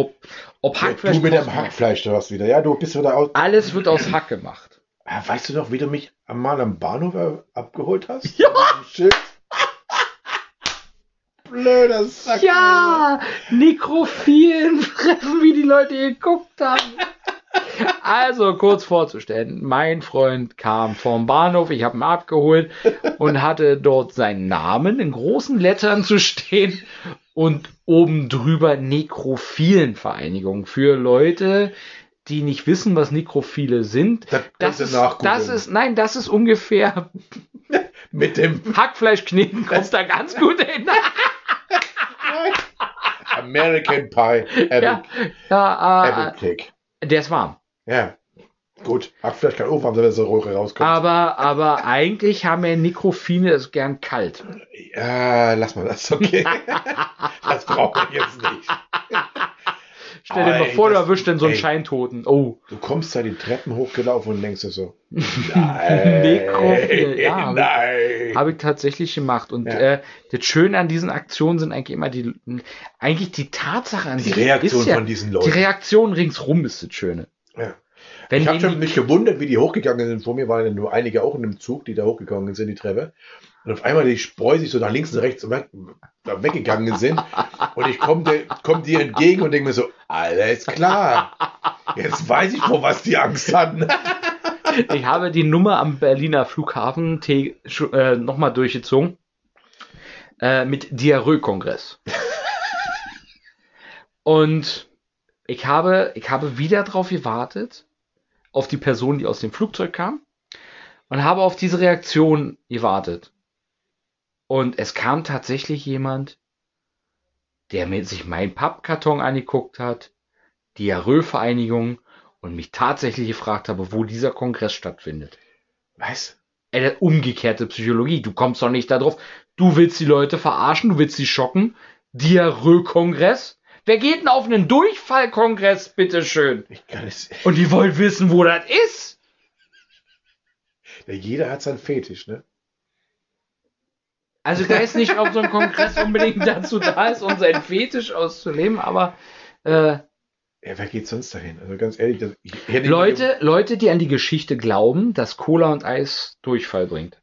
ob, Hackfleisch. du mit dem. Hackfleisch, du hast wieder. Ja, du bist wieder aus. Alles wird aus Hack gemacht. Ah, Weißt du noch, wie du mich einmal am Bahnhof abgeholt hast? Ja! Schild? Blöder Sack. Ja, Nekrophilen fressen, wie die Leute geguckt haben. Also, kurz vorzustellen, mein Freund kam vom Bahnhof, ich habe ihn abgeholt und hatte dort seinen Namen in großen Lettern zu stehen und oben drüber Nekrophilenvereinigung für Leute, die nicht wissen, was Nekrophile sind. Das, Das ist, das ist, nein, das ist ungefähr mit dem Hackfleischkneten, kommt da ganz gut hin. American Pie Apple, Ja, ja Apple äh, Cake. der ist warm. Ja. Gut. Hackfleisch kann auch warm sein, wenn so Röhre rauskommt. Aber, aber eigentlich haben ja Nekrophile es gern kalt. Ja, lass mal das, okay. das brauche ich jetzt nicht. Stell dir mal vor, du erwischt dann so einen ey. Scheintoten. Oh. Du kommst da die Treppen hochgelaufen und denkst dir so, nein, Nekrophil, ja, nein. Habe ich tatsächlich gemacht. Und Ja. äh, das Schöne an diesen Aktionen sind eigentlich immer die, eigentlich die Tatsache an Die Reaktion ja, von diesen Die Leuten. Reaktion ringsrum ist das Schöne. Ja. Wenn ich habe schon mich gewundert, wie die hochgegangen sind. Vor mir waren nur einige auch in dem Zug, die da hochgegangen sind, die Treppe. Und auf einmal die Spreu sich so nach links und rechts weg, weggegangen sind. Und ich komme dir, komm dir entgegen und denke mir so, alles klar. Jetzt weiß ich, vor was die Angst hatten. ich habe die Nummer am Berliner Flughafen äh, nochmal durchgezogen. Äh, mit Diarrhoe-Kongress. Und ich habe, ich habe wieder drauf gewartet, auf die Person, die aus dem Flugzeug kam, und habe auf diese Reaktion gewartet. Und es kam tatsächlich jemand, der mir sich meinen Pappkarton angeguckt hat, Diarrhoe-Vereinigung, und mich tatsächlich gefragt habe, wo dieser Kongress stattfindet. Was? Das umgekehrte Psychologie. Du kommst doch nicht da drauf. Du willst die Leute verarschen, du willst sie schocken. Diarrhoe-Kongress? Wer geht denn auf einen Durchfallkongress, bitteschön? Ich kann es. Und die wollen wissen, wo das ist. Ja, jeder hat seinen Fetisch, ne? Also ich weiß nicht, ob so ein Kongress unbedingt dazu da ist, um seinen Fetisch auszuleben, aber äh, Ja, wer geht sonst dahin? Also ganz ehrlich, das, Leute, Leute, die an die Geschichte glauben, dass Cola und Eis Durchfall bringt.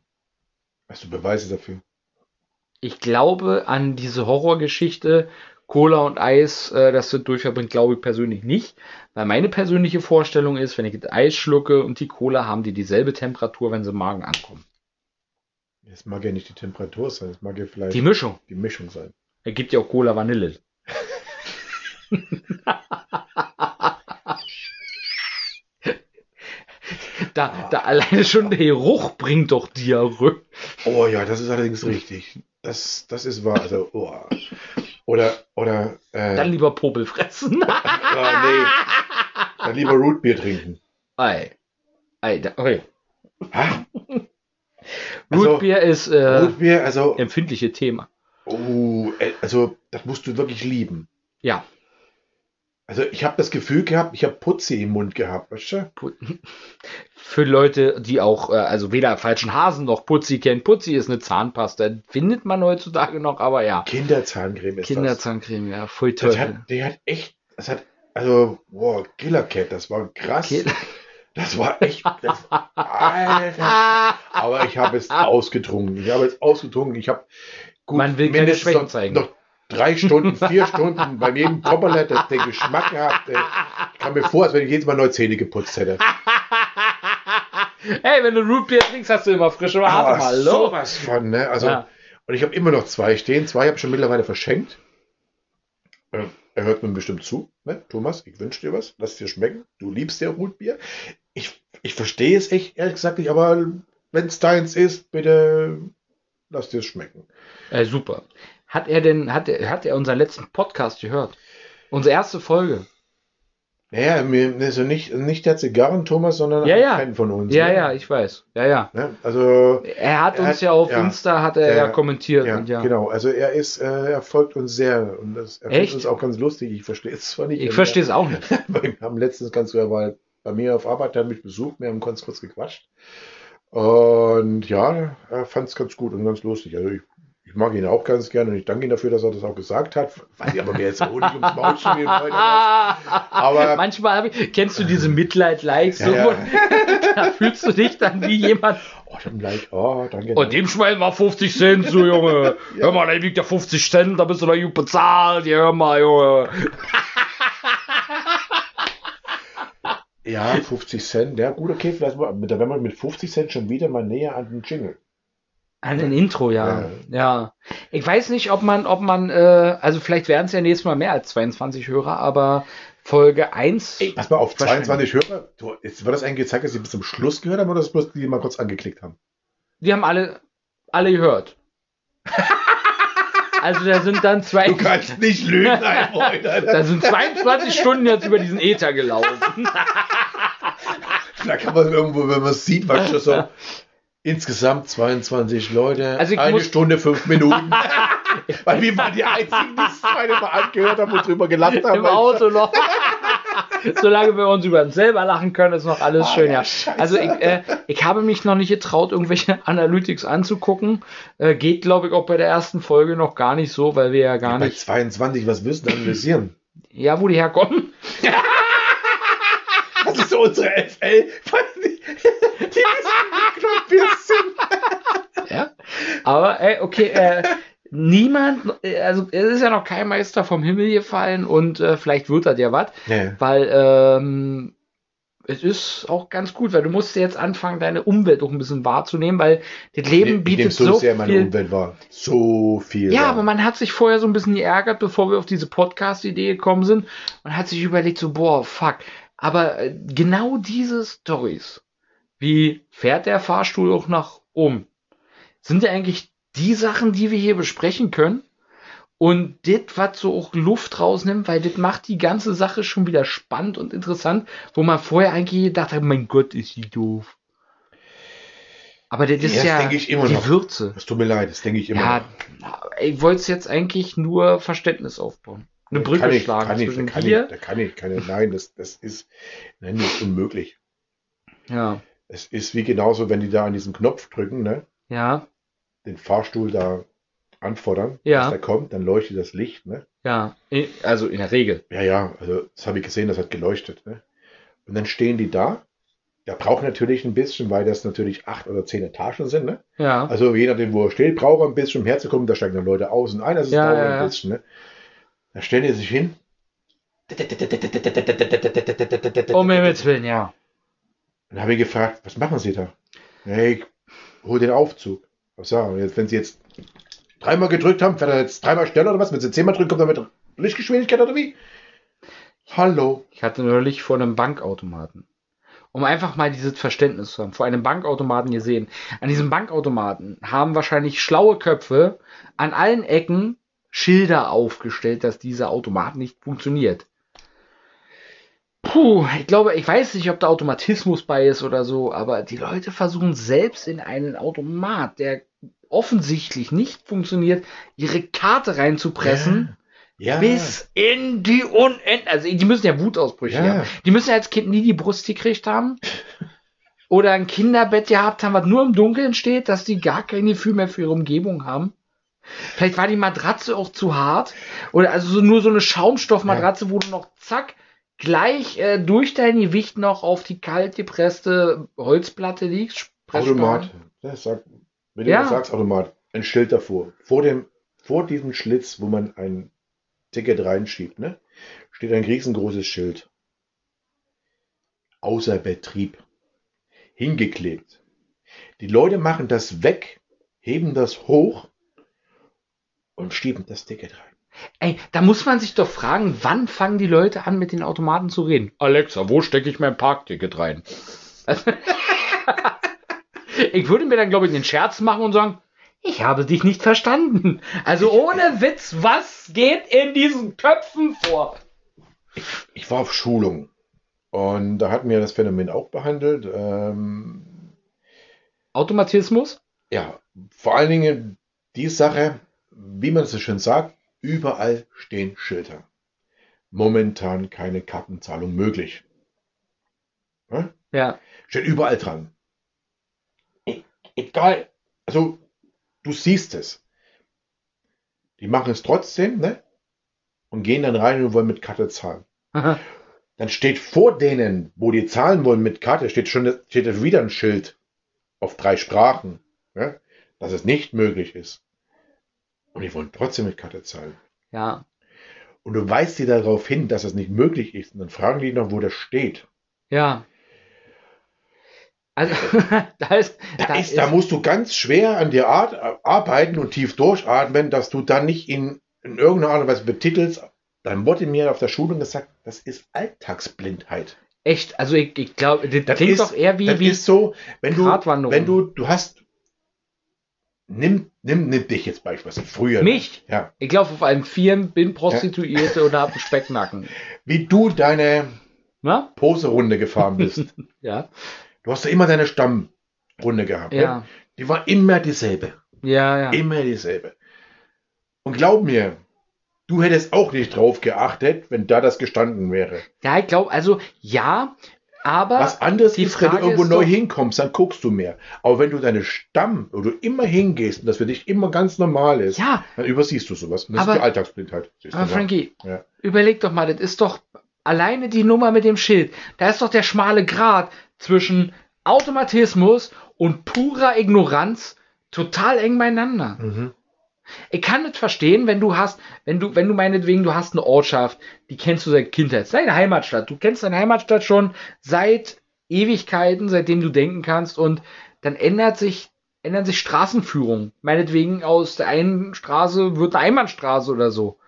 Hast du Beweise dafür? Ich glaube an diese Horrorgeschichte Cola und Eis, äh, das Durchfall bringt, glaube ich persönlich nicht. Weil meine persönliche Vorstellung ist, wenn ich das Eis schlucke und die Cola, haben die dieselbe Temperatur, wenn sie im Magen ankommen. Es mag ja nicht die Temperatur sein, es mag ja vielleicht Die die, Mischung. Mischung sein. Es gibt ja auch Cola Vanille. da, da alleine schon der Geruch bringt doch Diarrhoe. Oh ja, das ist allerdings richtig. Das, das ist wahr. Also, oh. Oder, oder, äh, Dann lieber Popel fressen. ah, nee. Dann lieber Rootbier trinken. Ei. Ei, da, okay. Ha? Also, Rootbeer ist äh, Rootbier, also, empfindliche Thema. oh, äh, also, das musst du wirklich lieben. Ja. Also, ich habe das Gefühl gehabt, ich habe Putzi im Mund gehabt, weißt du? Für Leute, die auch, äh, also weder falschen Hasen noch Putzi kennen. Putzi ist eine Zahnpasta. Findet man heutzutage noch, aber ja. Kinderzahncreme ist Kinderzahncreme, ja, voll das. Das toll. hat, der hat echt, das hat, also, wow, Killer Cat, das war krass. Kill- Das war echt. Das, Alter. Aber ich habe es ausgetrunken. Ich habe es ausgetrunken. Ich habe gut Man will keine Schwächen zeigen. noch drei Stunden, vier Stunden bei jedem Kopperlet der, der Geschmack gehabt. Ey. Ich kam mir vor, als wenn ich jedes Mal neue Zähne geputzt hätte. Hey, wenn du Root Beer trinkst, hast du immer frische Warte Aber mal. sowas von, ne? Also, Ja. und ich habe immer noch zwei stehen. Zwei habe ich schon mittlerweile verschenkt. Äh, Er hört mir bestimmt zu, ne? Thomas, ich wünsche dir was. Lass es dir schmecken. Du liebst ja Rotbier. Ich, ich verstehe es echt, ehrlich gesagt nicht, aber wenn es deins ist, bitte lass dir es schmecken. Äh, super. Hat er denn, hat er, hat er unseren letzten Podcast gehört? Unsere erste Folge. Naja, mir also nicht, nicht der Zigarren, Thomas, sondern Ja, ja. Fan von uns. Ja, ne? ja, ich weiß. Ja, ja. Ne? Also, Er hat Er uns hat- ja auf ja. Insta hat er ja, kommentiert. ja, genau. Also er ist, äh, er folgt uns sehr und das, er Echt? findet uns auch ganz lustig. Ich verstehe es zwar nicht. Ich verstehe es auch nicht. Wir haben letztens ganz, er war bei mir auf Arbeit, der hat mich besucht, wir haben ganz kurz gequatscht. Und ja, er fand es ganz gut und ganz lustig. Also ich, ich mag ihn auch ganz gerne und ich danke ihm dafür, dass er das auch gesagt hat. Weiß ich aber mir jetzt Honig ums Maul schmieren wollte. Aber Manchmal habe ich, kennst du diese Mitleid-Likes? Ja, so, ja. Da fühlst du dich dann wie jemand. oh, dann Like, oh, danke. Und dem schmeißen wir 50 Cent, so Junge. Hör mal, da wiegt ja 50 Cent, da bist du doch gut bezahlt. Ja, hör mal, Junge. ja, 50 Cent. Ja, gut, okay, vielleicht mal, da wären wir mit 50 Cent schon wieder mal näher an den Jingle. An ein Intro, ja. Ja. Ja. Ich weiß nicht, ob man, ob man, äh, also vielleicht werden es ja nächstes Mal mehr als 22 Hörer, aber Folge 1. Ey, pass mal auf, Wahrscheinlich. 22 Hörer. Du, jetzt wird das eigentlich gezeigt, dass sie bis zum Schluss gehört haben oder dass bloß die mal kurz angeklickt haben? Die haben alle, alle gehört. Also da sind dann zwei, Du kannst nicht lügen, ein Freund, da Alter. sind 22 Stunden jetzt über diesen Ether gelaufen. Da kann man irgendwo, wenn man es sieht, manchmal so. Insgesamt 22 Leute, Also eine Stunde, fünf Minuten. Weil wir waren die Einzigen, die es zweite Mal angehört haben und drüber gelacht haben. Im Auto noch. Solange wir uns über uns selber lachen können, ist noch alles Ah, schön, ja, ja. scheiße. Also ich, äh, ich habe mich noch nicht getraut, irgendwelche Analytics anzugucken. Äh, geht, glaube ich, auch bei der ersten Folge noch gar nicht so, weil wir ja gar Bei nicht, 22, was willst du analysieren? ja, wo die herkommen. Ist unsere FL. Die wie klug wir sind. Ja. Aber, ey, okay, äh, niemand, äh, also es ist ja noch kein Meister vom Himmel gefallen und äh, vielleicht wird das ja was, Nee. weil ähm, es ist auch ganz gut, weil du musst jetzt anfangen, deine Umwelt auch ein bisschen wahrzunehmen, weil das Leben nehme bietet so sehr meine viel. Umwelt wahr. So viel. Ja, wahr. aber man hat sich vorher so ein bisschen geärgert, bevor wir auf diese Podcast-Idee gekommen sind und hat sich überlegt, so, boah, fuck. Aber äh, genau diese Stories, wie fährt der Fahrstuhl auch nach oben, sind ja eigentlich die Sachen, die wir hier besprechen können. Und das, was so auch Luft rausnimmt, weil das macht die ganze Sache schon wieder spannend und interessant, wo man vorher eigentlich gedacht hat, mein Gott, ist die doof. Aber das ist das ja immer die noch. Würze. Es tut mir leid, das denke ich immer Ja, noch. ich wollte jetzt eigentlich nur Verständnis aufbauen. Eine Brücke kann ich, schlagen kann ich, zwischen kann dir. ich, da kann ich, kann ich, nein, das, das ist, nein, das ist unmöglich. Ja, Es ist wie genauso, wenn die da an diesen Knopf drücken, ne, ja, den Fahrstuhl da anfordern, Ja. dass der kommt, dann leuchtet das Licht, ne? ja. Also in der Regel. Ja, ja, also das habe ich gesehen, das hat geleuchtet, ne? Und dann stehen die da. Der braucht natürlich ein bisschen, weil das natürlich acht oder zehn Etagen sind, ne? Ja. Also je nachdem, wo er steht, braucht er ein bisschen, um herzukommen. Da steigen dann Leute aus und ein, das ist Ja, dauert ja, ein bisschen, ne? Da stellen die sich hin. Um Himmels Willen, ja. Dann habe ich gefragt, was machen Sie da? Hey, ich hol den Aufzug. Was sagen? Jetzt, wenn Sie jetzt dreimal gedrückt haben, fährt er jetzt dreimal schneller oder was? Wenn Sie zehnmal drücken, kommt er mit Lichtgeschwindigkeit oder wie? Hallo. Ich hatte neulich vor einem Bankautomaten. Um einfach mal dieses Verständnis zu haben. Vor einem Bankautomaten gesehen. An diesem Bankautomaten haben wahrscheinlich schlaue Köpfe an allen Ecken Schilder aufgestellt, dass dieser Automat nicht funktioniert. Puh, ich glaube, ich weiß nicht, ob da Automatismus bei ist oder so, aber die Leute versuchen selbst in einen Automat, der offensichtlich nicht funktioniert, ihre Karte reinzupressen. Ja. Bis in die Unend. Also die müssen ja Wutausbrüche Ja. haben. Die müssen ja als Kind nie die Brust gekriegt haben. Oder ein Kinderbett gehabt haben, was nur im Dunkeln steht, dass die gar kein Gefühl mehr für ihre Umgebung haben. Vielleicht war die Matratze auch zu hart. Oder also so, nur so eine Schaumstoffmatratze, wo du noch zack gleich äh, durch dein Gewicht noch auf die kalt gepresste Holzplatte liegst. Automat. Das sagt, wenn du Ja. das sagst, Automat. Ein Schild davor. Vor, dem, vor diesem Schlitz, wo man ein Ticket reinschiebt, ne, steht ein riesengroßes Schild. Außer Betrieb. Hingeklebt. Die Leute machen das weg, heben das hoch und schieben das Ticket rein. Ey, da muss man sich doch fragen, wann fangen die Leute an, mit den Automaten zu reden? Alexa, wo stecke ich mein Parkticket rein? Also, ich würde mir dann, glaube ich, den Scherz machen und sagen, ich habe dich nicht verstanden. Also ohne Witz, was geht in diesen Köpfen vor? Ich war auf Schulung und da hatten wir das Phänomen auch behandelt. Ähm, Automatismus? ja, vor allen Dingen die Sache, wie man so schön sagt, überall stehen Schilder. Momentan keine Kartenzahlung möglich. Ja? Ja. Steht überall dran. E egal. Also, du siehst es. Die machen es trotzdem, ne? Und gehen dann rein und wollen mit Karte zahlen. Dann steht vor denen, wo die zahlen wollen mit Karte, steht schon steht wieder ein Schild auf drei Sprachen, ja, dass es nicht möglich ist. Und die wollen trotzdem mit Karte zahlen. ja. Und du weist sie darauf hin, dass es nicht möglich ist. Und dann fragen die noch, wo das steht. Ja. Also, da ist, Da, ist, da musst du ganz schwer an dir ar arbeiten und tief durchatmen, dass du dann nicht in, in irgendeiner Art und Weise betitelst. Dann wurde mir auf der Schulung gesagt, das ist Alltagsblindheit. echt, also ich, ich glaube, das, Das klingt ist, doch eher wie, das wie ist so, wenn du, wenn du, du hast, nimm, nimm, nimm dich jetzt beispielsweise früher. mich. Ja. Ich laufe auf einem Vieren, bin Prostituierte und habe einen Specknacken. Wie du deine Na? Poserunde gefahren bist. Ja. du hast ja immer deine Stammrunde gehabt. Ne? Ja. Die war immer dieselbe. Ja, ja. Immer dieselbe. Und glaub mir, du hättest auch nicht drauf geachtet, wenn da das gestanden wäre. Ja, ich glaube, also ja, aber Was anderes die ist, wenn du irgendwo neu doch- hinkommst, dann guckst du mehr. Aber wenn du deine Stamm, wo du immer hingehst und das für dich immer ganz normal ist, ja, dann übersiehst du sowas. Und das Aber- ist die Alltagsblindheit. Aber. Frankie, Ja. überleg doch mal, das ist doch alleine die Nummer mit dem Schild. Da ist doch der schmale Grat zwischen Automatismus und purer Ignoranz total eng beieinander. Mhm. Ich kann nicht verstehen, wenn du hast, wenn du, wenn du meinetwegen, du hast eine Ortschaft, die kennst du seit Kindheit, deine Heimatstadt. Du kennst deine Heimatstadt schon seit Ewigkeiten, seitdem du denken kannst und dann ändert sich, ändern sich Straßenführungen. Meinetwegen aus der einen Straße wird eine Einbahnstraße oder so.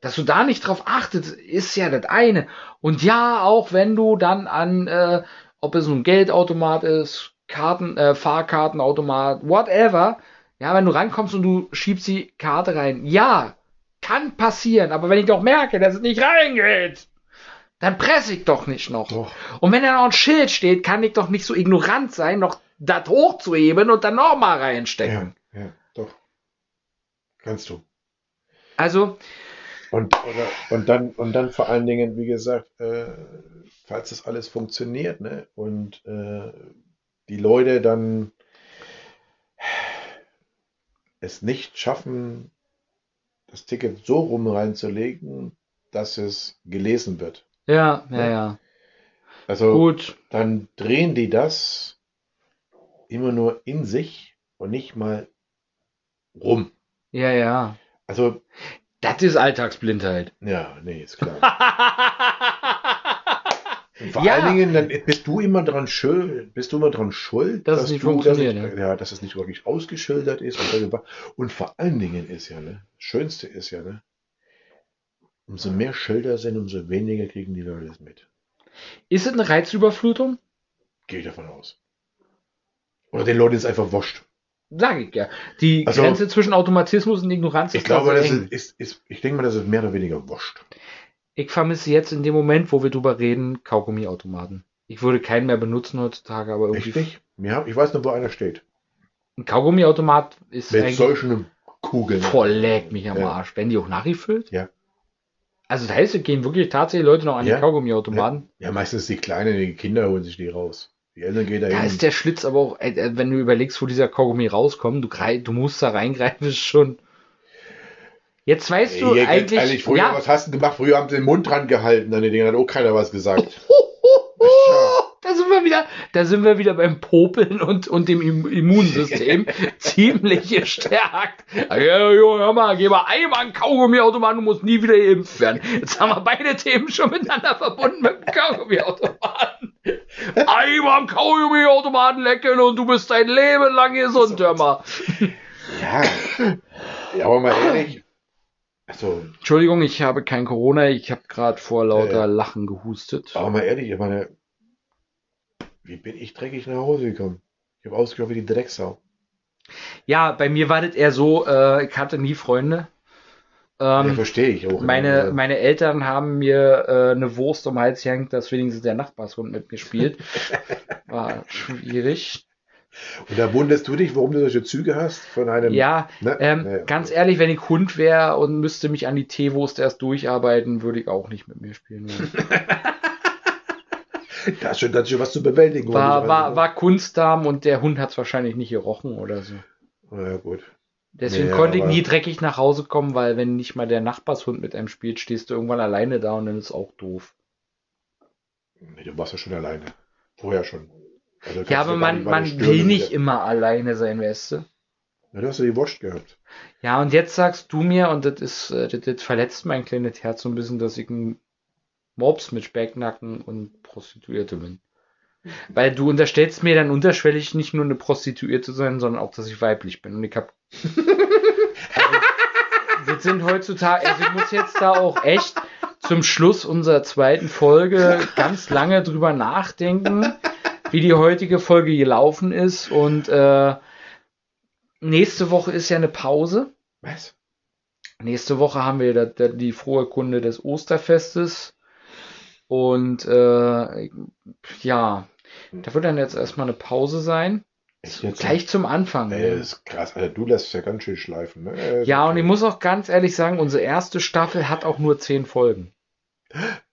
Dass du da nicht drauf achtet, ist ja das eine. Und ja, auch wenn du dann an, äh, ob es ein Geldautomat ist, Karten, äh, Fahrkartenautomat, whatever, ja, wenn du rankommst und du schiebst die Karte rein, ja, kann passieren, aber wenn ich doch merke, dass es nicht reingeht, dann presse ich doch nicht noch. Doch. Und wenn da noch ein Schild steht, kann ich doch nicht so ignorant sein, noch das hochzuheben und dann nochmal reinstecken. Ja, ja, doch. Kannst du. Also, Und, oder, und, dann, und dann vor allen Dingen, wie gesagt, äh, falls das alles funktioniert, ne, und äh, die Leute dann es nicht schaffen, das Ticket so rum reinzulegen, dass es gelesen wird. ja, ja, Ja. ja. Also Gut. dann drehen die das immer nur in sich und nicht mal rum. Ja, ja. Also, Das ist Alltagsblindheit. ja, nee, ist klar. Vor Ja. allen Dingen, dann bist du immer dran schuld, bist du immer dran schuld, Dass es nicht du, dass, es- ja. ja, dass es nicht wirklich ausgeschildert ist. Und, und vor allen Dingen ist ja, ne, das Schönste ist ja, ne, umso mehr Schilder sind, umso weniger kriegen die Leute es mit. Ist es eine Reizüberflutung? Gehe ich davon aus. Oder den Leuten ist einfach wurscht. Sag ich ja. Die Also- Grenze zwischen Automatismus und Ignoranz Ich ist glaube, das ist, ist, ist, ich denke mal, das ist mehr oder weniger wurscht. Ich vermisse jetzt in dem Moment, wo wir drüber reden, Kaugummiautomaten. Ich würde keinen mehr benutzen heutzutage, aber irgendwie. Nicht? Ja, ich weiß noch, wo einer steht. Ein Kaugummiautomat ist Mit solchen Kugeln. voll leck mich am Ja. Arsch. Werden die auch nachgefüllt? Ja. Also das heißt, es gehen wirklich tatsächlich Leute noch an Ja. die Kaugummiautomaten. Ja, meistens die Kleinen, die Kinder holen sich die raus. Die Eltern gehen da Da hin. ist der Schlitz aber auch, äh, wenn du überlegst, wo dieser Kaugummi rauskommt, du, du musst da reingreifen, ist schon. Jetzt weißt du ganz eigentlich. ehrlich, früher, ja, was hast du gemacht? Früher haben sie den Mund dran gehalten, an den Dingen hat auch keiner was gesagt. da sind wir wieder, da sind wir wieder beim Popeln und, und dem Im- Immunsystem ziemlich gestärkt. Ja, jo, hör mal, geh mal einmal einen Kaugummiautomaten, du musst nie wieder geimpft werden. Jetzt haben wir beide Themen schon miteinander verbunden mit dem Kaugummiautomaten. Einmal am Kaugummiautomaten lecken und du bist dein Leben lang gesund, hör mal. Ja. ja, aber mal ehrlich. Also, Entschuldigung, ich habe kein Corona, ich habe gerade vor lauter Äh. Lachen gehustet. aber mal ehrlich, ich meine, wie bin ich dreckig nach Hause gekommen? Ich habe ausgeschaut wie die Drecksau. Ja, bei mir war das eher so, äh, ich hatte nie Freunde. ja, Ähm, verstehe ich auch. Meine, meine Eltern haben mir äh, eine Wurst um den Hals gehängt, dass wenigstens der Nachbarshund mitgespielt. War schwierig. Und da wunderst du dich, warum du solche Züge hast von einem. Ja, Ne? ähm, Ja, ja. ganz ehrlich, wenn ich Hund wäre und müsste mich an die Teewurst erst durcharbeiten, würde ich auch nicht mit mir spielen. Da ist schon, da ist schon was zu bewältigen. War, oder? war, war Kunstdarm und der Hund hat es wahrscheinlich nicht gerochen oder so. Ja, gut. Deswegen Ja, konnte ich nie dreckig nach Hause kommen, weil wenn nicht mal der Nachbarshund mit einem spielt, stehst du irgendwann alleine da und dann ist auch doof. Nee, du warst ja schon alleine. Vorher schon. Also Ja, du aber man, man will nicht wieder- immer alleine sein, weißt du? Ja, du hast ja die Wurst gehabt. Ja, und jetzt sagst du mir, und das ist, äh, das, das verletzt mein kleines Herz so ein bisschen, dass ich ein Mops mit Specknacken und Prostituierte bin. Weil du unterstellst mir dann unterschwellig nicht nur eine Prostituierte zu sein, sondern auch, dass ich weiblich bin. Und ich hab. also, das sind heutzutage, also ich muss jetzt da auch echt zum Schluss unserer zweiten Folge ganz lange drüber nachdenken, wie die heutige Folge gelaufen ist. Und äh, nächste Woche ist ja eine Pause. Was? Nächste Woche haben wir da, da die frohe Kunde des Osterfestes. Und äh, ja, da wird dann jetzt erstmal eine Pause sein. Gleich zum Anfang. Ey, das ist krass. Alter, du lässt ja ganz schön schleifen. Ne? Ja, und ich muss auch ganz ehrlich sagen, unsere erste Staffel hat auch nur zehn Folgen.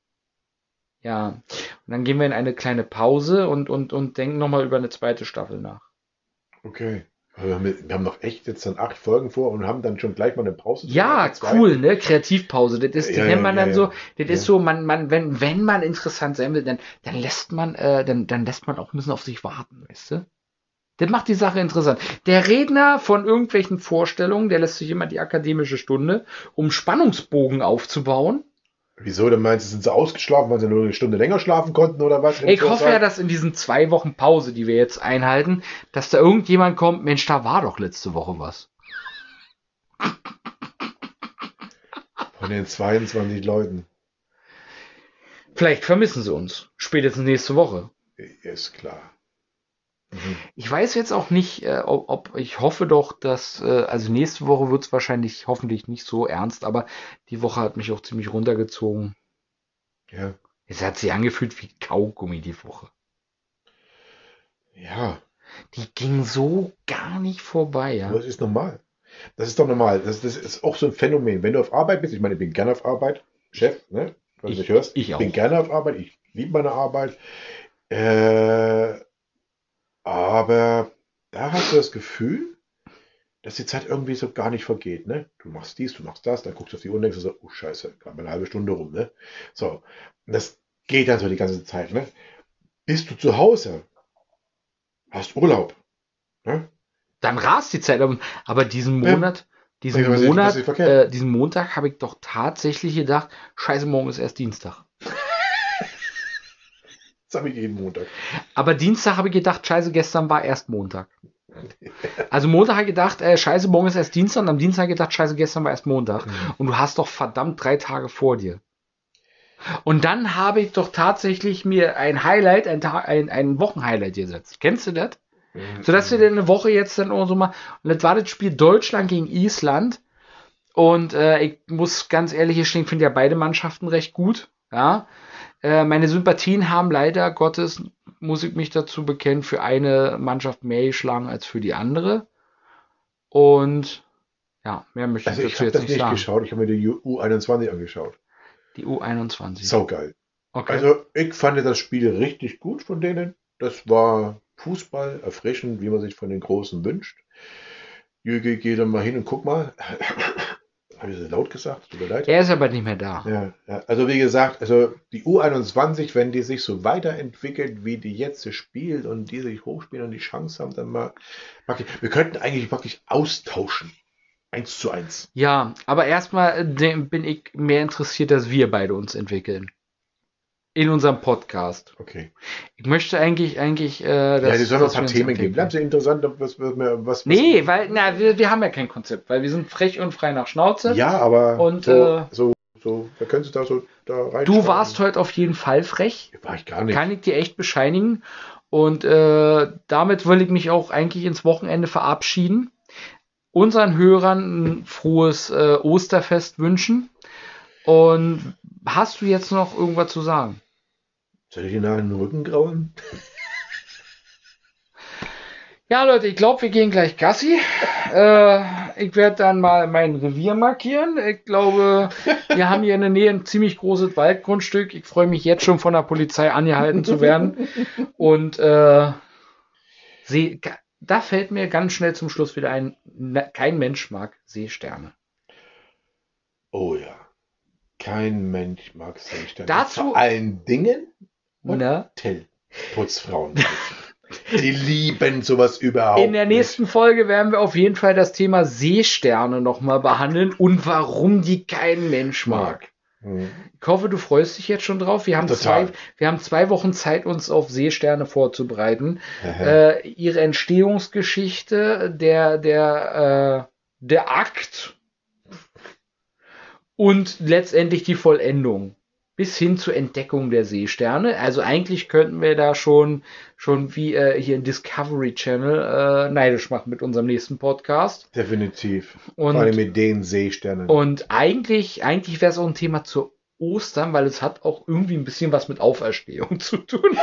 Ja, und dann gehen wir in eine kleine Pause und, und, und denken nochmal über eine zweite Staffel nach. Okay. Aber Wir haben, wir haben noch echt jetzt dann acht Folgen vor und haben dann schon gleich mal eine Pause. Ja, cool, ne? Kreativpause. Das ist, das Ja, nennt man ja, dann ja. so, das ist so, man, man, wenn, wenn man interessant sein will, dann, dann lässt man, äh, dann, dann lässt man auch ein bisschen auf sich warten, weißt du? Das macht die Sache interessant. Der Redner von irgendwelchen Vorstellungen, der lässt sich immer die akademische Stunde, um Spannungsbogen aufzubauen. Wieso? Dann meinst du, sind sie ausgeschlafen, weil sie nur eine Stunde länger schlafen konnten oder was? Ich hoffe ja, dass in diesen zwei Wochen Pause, die wir jetzt einhalten, dass da irgendjemand kommt, Mensch, da war doch letzte Woche was. Von den 22 Leuten. Vielleicht vermissen sie uns. Spätestens nächste Woche. Ist klar. Mhm. Ich weiß jetzt auch nicht, äh, ob, ob ich hoffe doch, dass, äh, also nächste Woche wird es wahrscheinlich hoffentlich nicht so ernst, aber die Woche hat mich auch ziemlich runtergezogen. Ja. Es hat sich angefühlt wie Kaugummi die Woche. Ja. Die ging so gar nicht vorbei, ja. Aber das ist normal. Das ist doch normal. Das, das ist auch so ein Phänomen. Wenn du auf Arbeit bist, ich meine, ich bin gerne auf Arbeit, Chef, ne? Wenn du Ich- mich hörst, ich auch. bin gerne auf Arbeit, ich liebe meine Arbeit. Äh, aber da hast du das Gefühl, dass die Zeit irgendwie so gar nicht vergeht, ne? Du machst dies, du machst das, dann guckst du auf die Uhr und denkst so, oh Scheiße, gerade mal eine halbe Stunde rum, ne? So. Und das geht dann so die ganze Zeit, ne? Bist du zu Hause, hast Urlaub, ne? Dann rast die Zeit, aber, diesen Ja. Monat, diesen Ja, was Monat, äh, diesen Montag habe ich doch tatsächlich gedacht, scheiße, morgen ist erst Dienstag. Das habe ich jeden Montag. Aber Dienstag habe ich gedacht, scheiße, gestern war erst Montag. Also Montag habe ich gedacht, äh, scheiße, morgen ist erst Dienstag und am Dienstag habe ich gedacht, scheiße, gestern war erst Montag. Und du hast doch verdammt drei Tage vor dir. Und dann habe ich doch tatsächlich mir ein Highlight, ein, Ta- ein, ein Wochenhighlight gesetzt. Kennst du das? Sodass wir dann eine Woche jetzt dann auch so mal. Und das war das Spiel Deutschland gegen Island. Und äh, ich muss ganz ehrlich gestehen, ich finde ja beide Mannschaften recht gut. Ja. Äh, meine Sympathien haben leider Gottes, muss ich mich dazu bekennen, für eine Mannschaft mehr geschlagen als für die andere. Und ja, mehr möchte Also ich ich dazu habe jetzt das nicht nicht sagen. geschaut, ich habe mir die U21 angeschaut. Die U21. Sau geil. okay. Also ich fand das Spiel richtig gut von denen. Das war Fußball, erfrischend, wie man sich von den Großen wünscht. Jürgen, geh dann mal hin und guck mal. Habe ich so laut gesagt? Tut mir leid. Er ist aber nicht mehr da. Ja, ja, also wie gesagt, also die U21, wenn die sich so weiterentwickelt, wie die jetzt spielt und die sich hochspielen und die Chance haben, dann mal, mag ich, wir könnten eigentlich wirklich austauschen. Eins zu eins. Ja, aber erstmal äh, bin ich mehr interessiert, dass wir beide uns entwickeln. In unserem Podcast. Okay. Ich möchte eigentlich, eigentlich, äh, Ja, die sollen noch dass ein paar Themen geben. Bleibt sehr interessant, was, was, was, was Nee, weil, na, wir, wir haben ja kein Konzept, weil wir sind frech und frei nach Schnauze. Ja, aber Und, so, äh, so, so, da können Sie da so da rein. Du warst heute auf jeden Fall frech. War ich gar nicht. Kann ich dir echt bescheinigen. Und äh, damit will ich mich auch eigentlich ins Wochenende verabschieden. Unseren Hörern ein frohes äh, Osterfest wünschen. Und hast du jetzt noch irgendwas zu sagen? Soll ich Ihnen nach den Rücken grauen? Ja, Leute, ich glaube, wir gehen gleich Gassi. Äh, ich werde dann mal mein Revier markieren. Ich glaube, wir haben hier in der Nähe ein ziemlich großes Waldgrundstück. Ich freue mich jetzt schon von der Polizei angehalten zu werden. Und äh, seh, da fällt mir ganz schnell zum Schluss wieder ein, na, kein Mensch mag Seesterne. Oh ja. Kein Mensch mag Seesterne. Dazu- Vor allen Dingen Und Ne? Putzfrauen. Die lieben sowas überhaupt In der nächsten Folge werden wir auf jeden Fall das Thema Seesterne nochmal behandeln und warum die kein Mensch mag. nicht. Hm. Ich hoffe, du freust dich jetzt schon drauf. Wir haben, Total. zwei, wir haben zwei Wochen Zeit, uns auf Seesterne vorzubereiten. Äh, ihre Entstehungsgeschichte, der, der, äh, der Akt und letztendlich die Vollendung. Bis hin zur Entdeckung der Seesterne. Also eigentlich könnten wir da schon, schon wie äh, hier in Discovery Channel äh, neidisch machen mit unserem nächsten Podcast. Definitiv. Und- Vor allem mit den Seesternen. Und eigentlich, eigentlich wäre es auch ein Thema zu Ostern, weil es hat auch irgendwie ein bisschen was mit Auferstehung zu tun.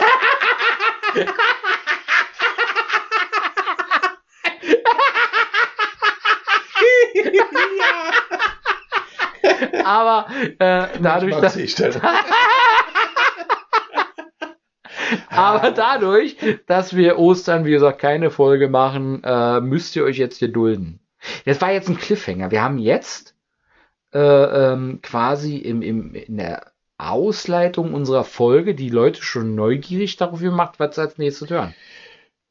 Aber äh, dadurch, dass, Seesterne. aber dadurch, dass wir Ostern, wie gesagt, keine Folge machen, äh, müsst ihr euch jetzt hier dulden. Das war jetzt ein Cliffhanger. Wir haben jetzt äh, ähm, quasi im, im, in der Ausleitung unserer Folge die Leute schon neugierig darauf gemacht, was sie als nächstes hören.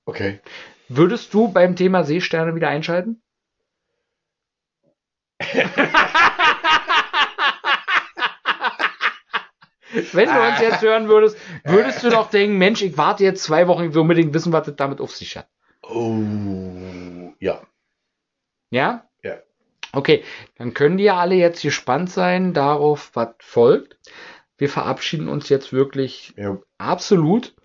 Okay. Würdest du beim Thema Seesterne wieder einschalten? Wenn du uns jetzt hören würdest, würdest du doch denken, Mensch, ich warte jetzt zwei Wochen, ich will unbedingt wissen, was das damit auf sich hat. Oh, ja. Ja? Ja. Okay, dann können die ja alle jetzt gespannt sein darauf, was folgt. Wir verabschieden uns jetzt wirklich ja. absolut.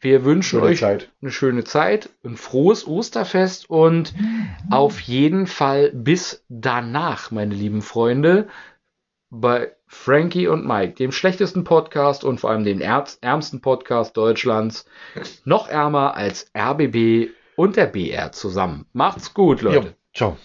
Wir wünschen Schöne euch Zeit. eine schöne Zeit, ein frohes Osterfest und auf jeden Fall bis danach, meine lieben Freunde, bei Frankie und Mike, dem schlechtesten Podcast und vor allem dem ärmsten Podcast Deutschlands, noch ärmer als RBB und der BR zusammen. Macht's gut, Leute. Jo. Ciao.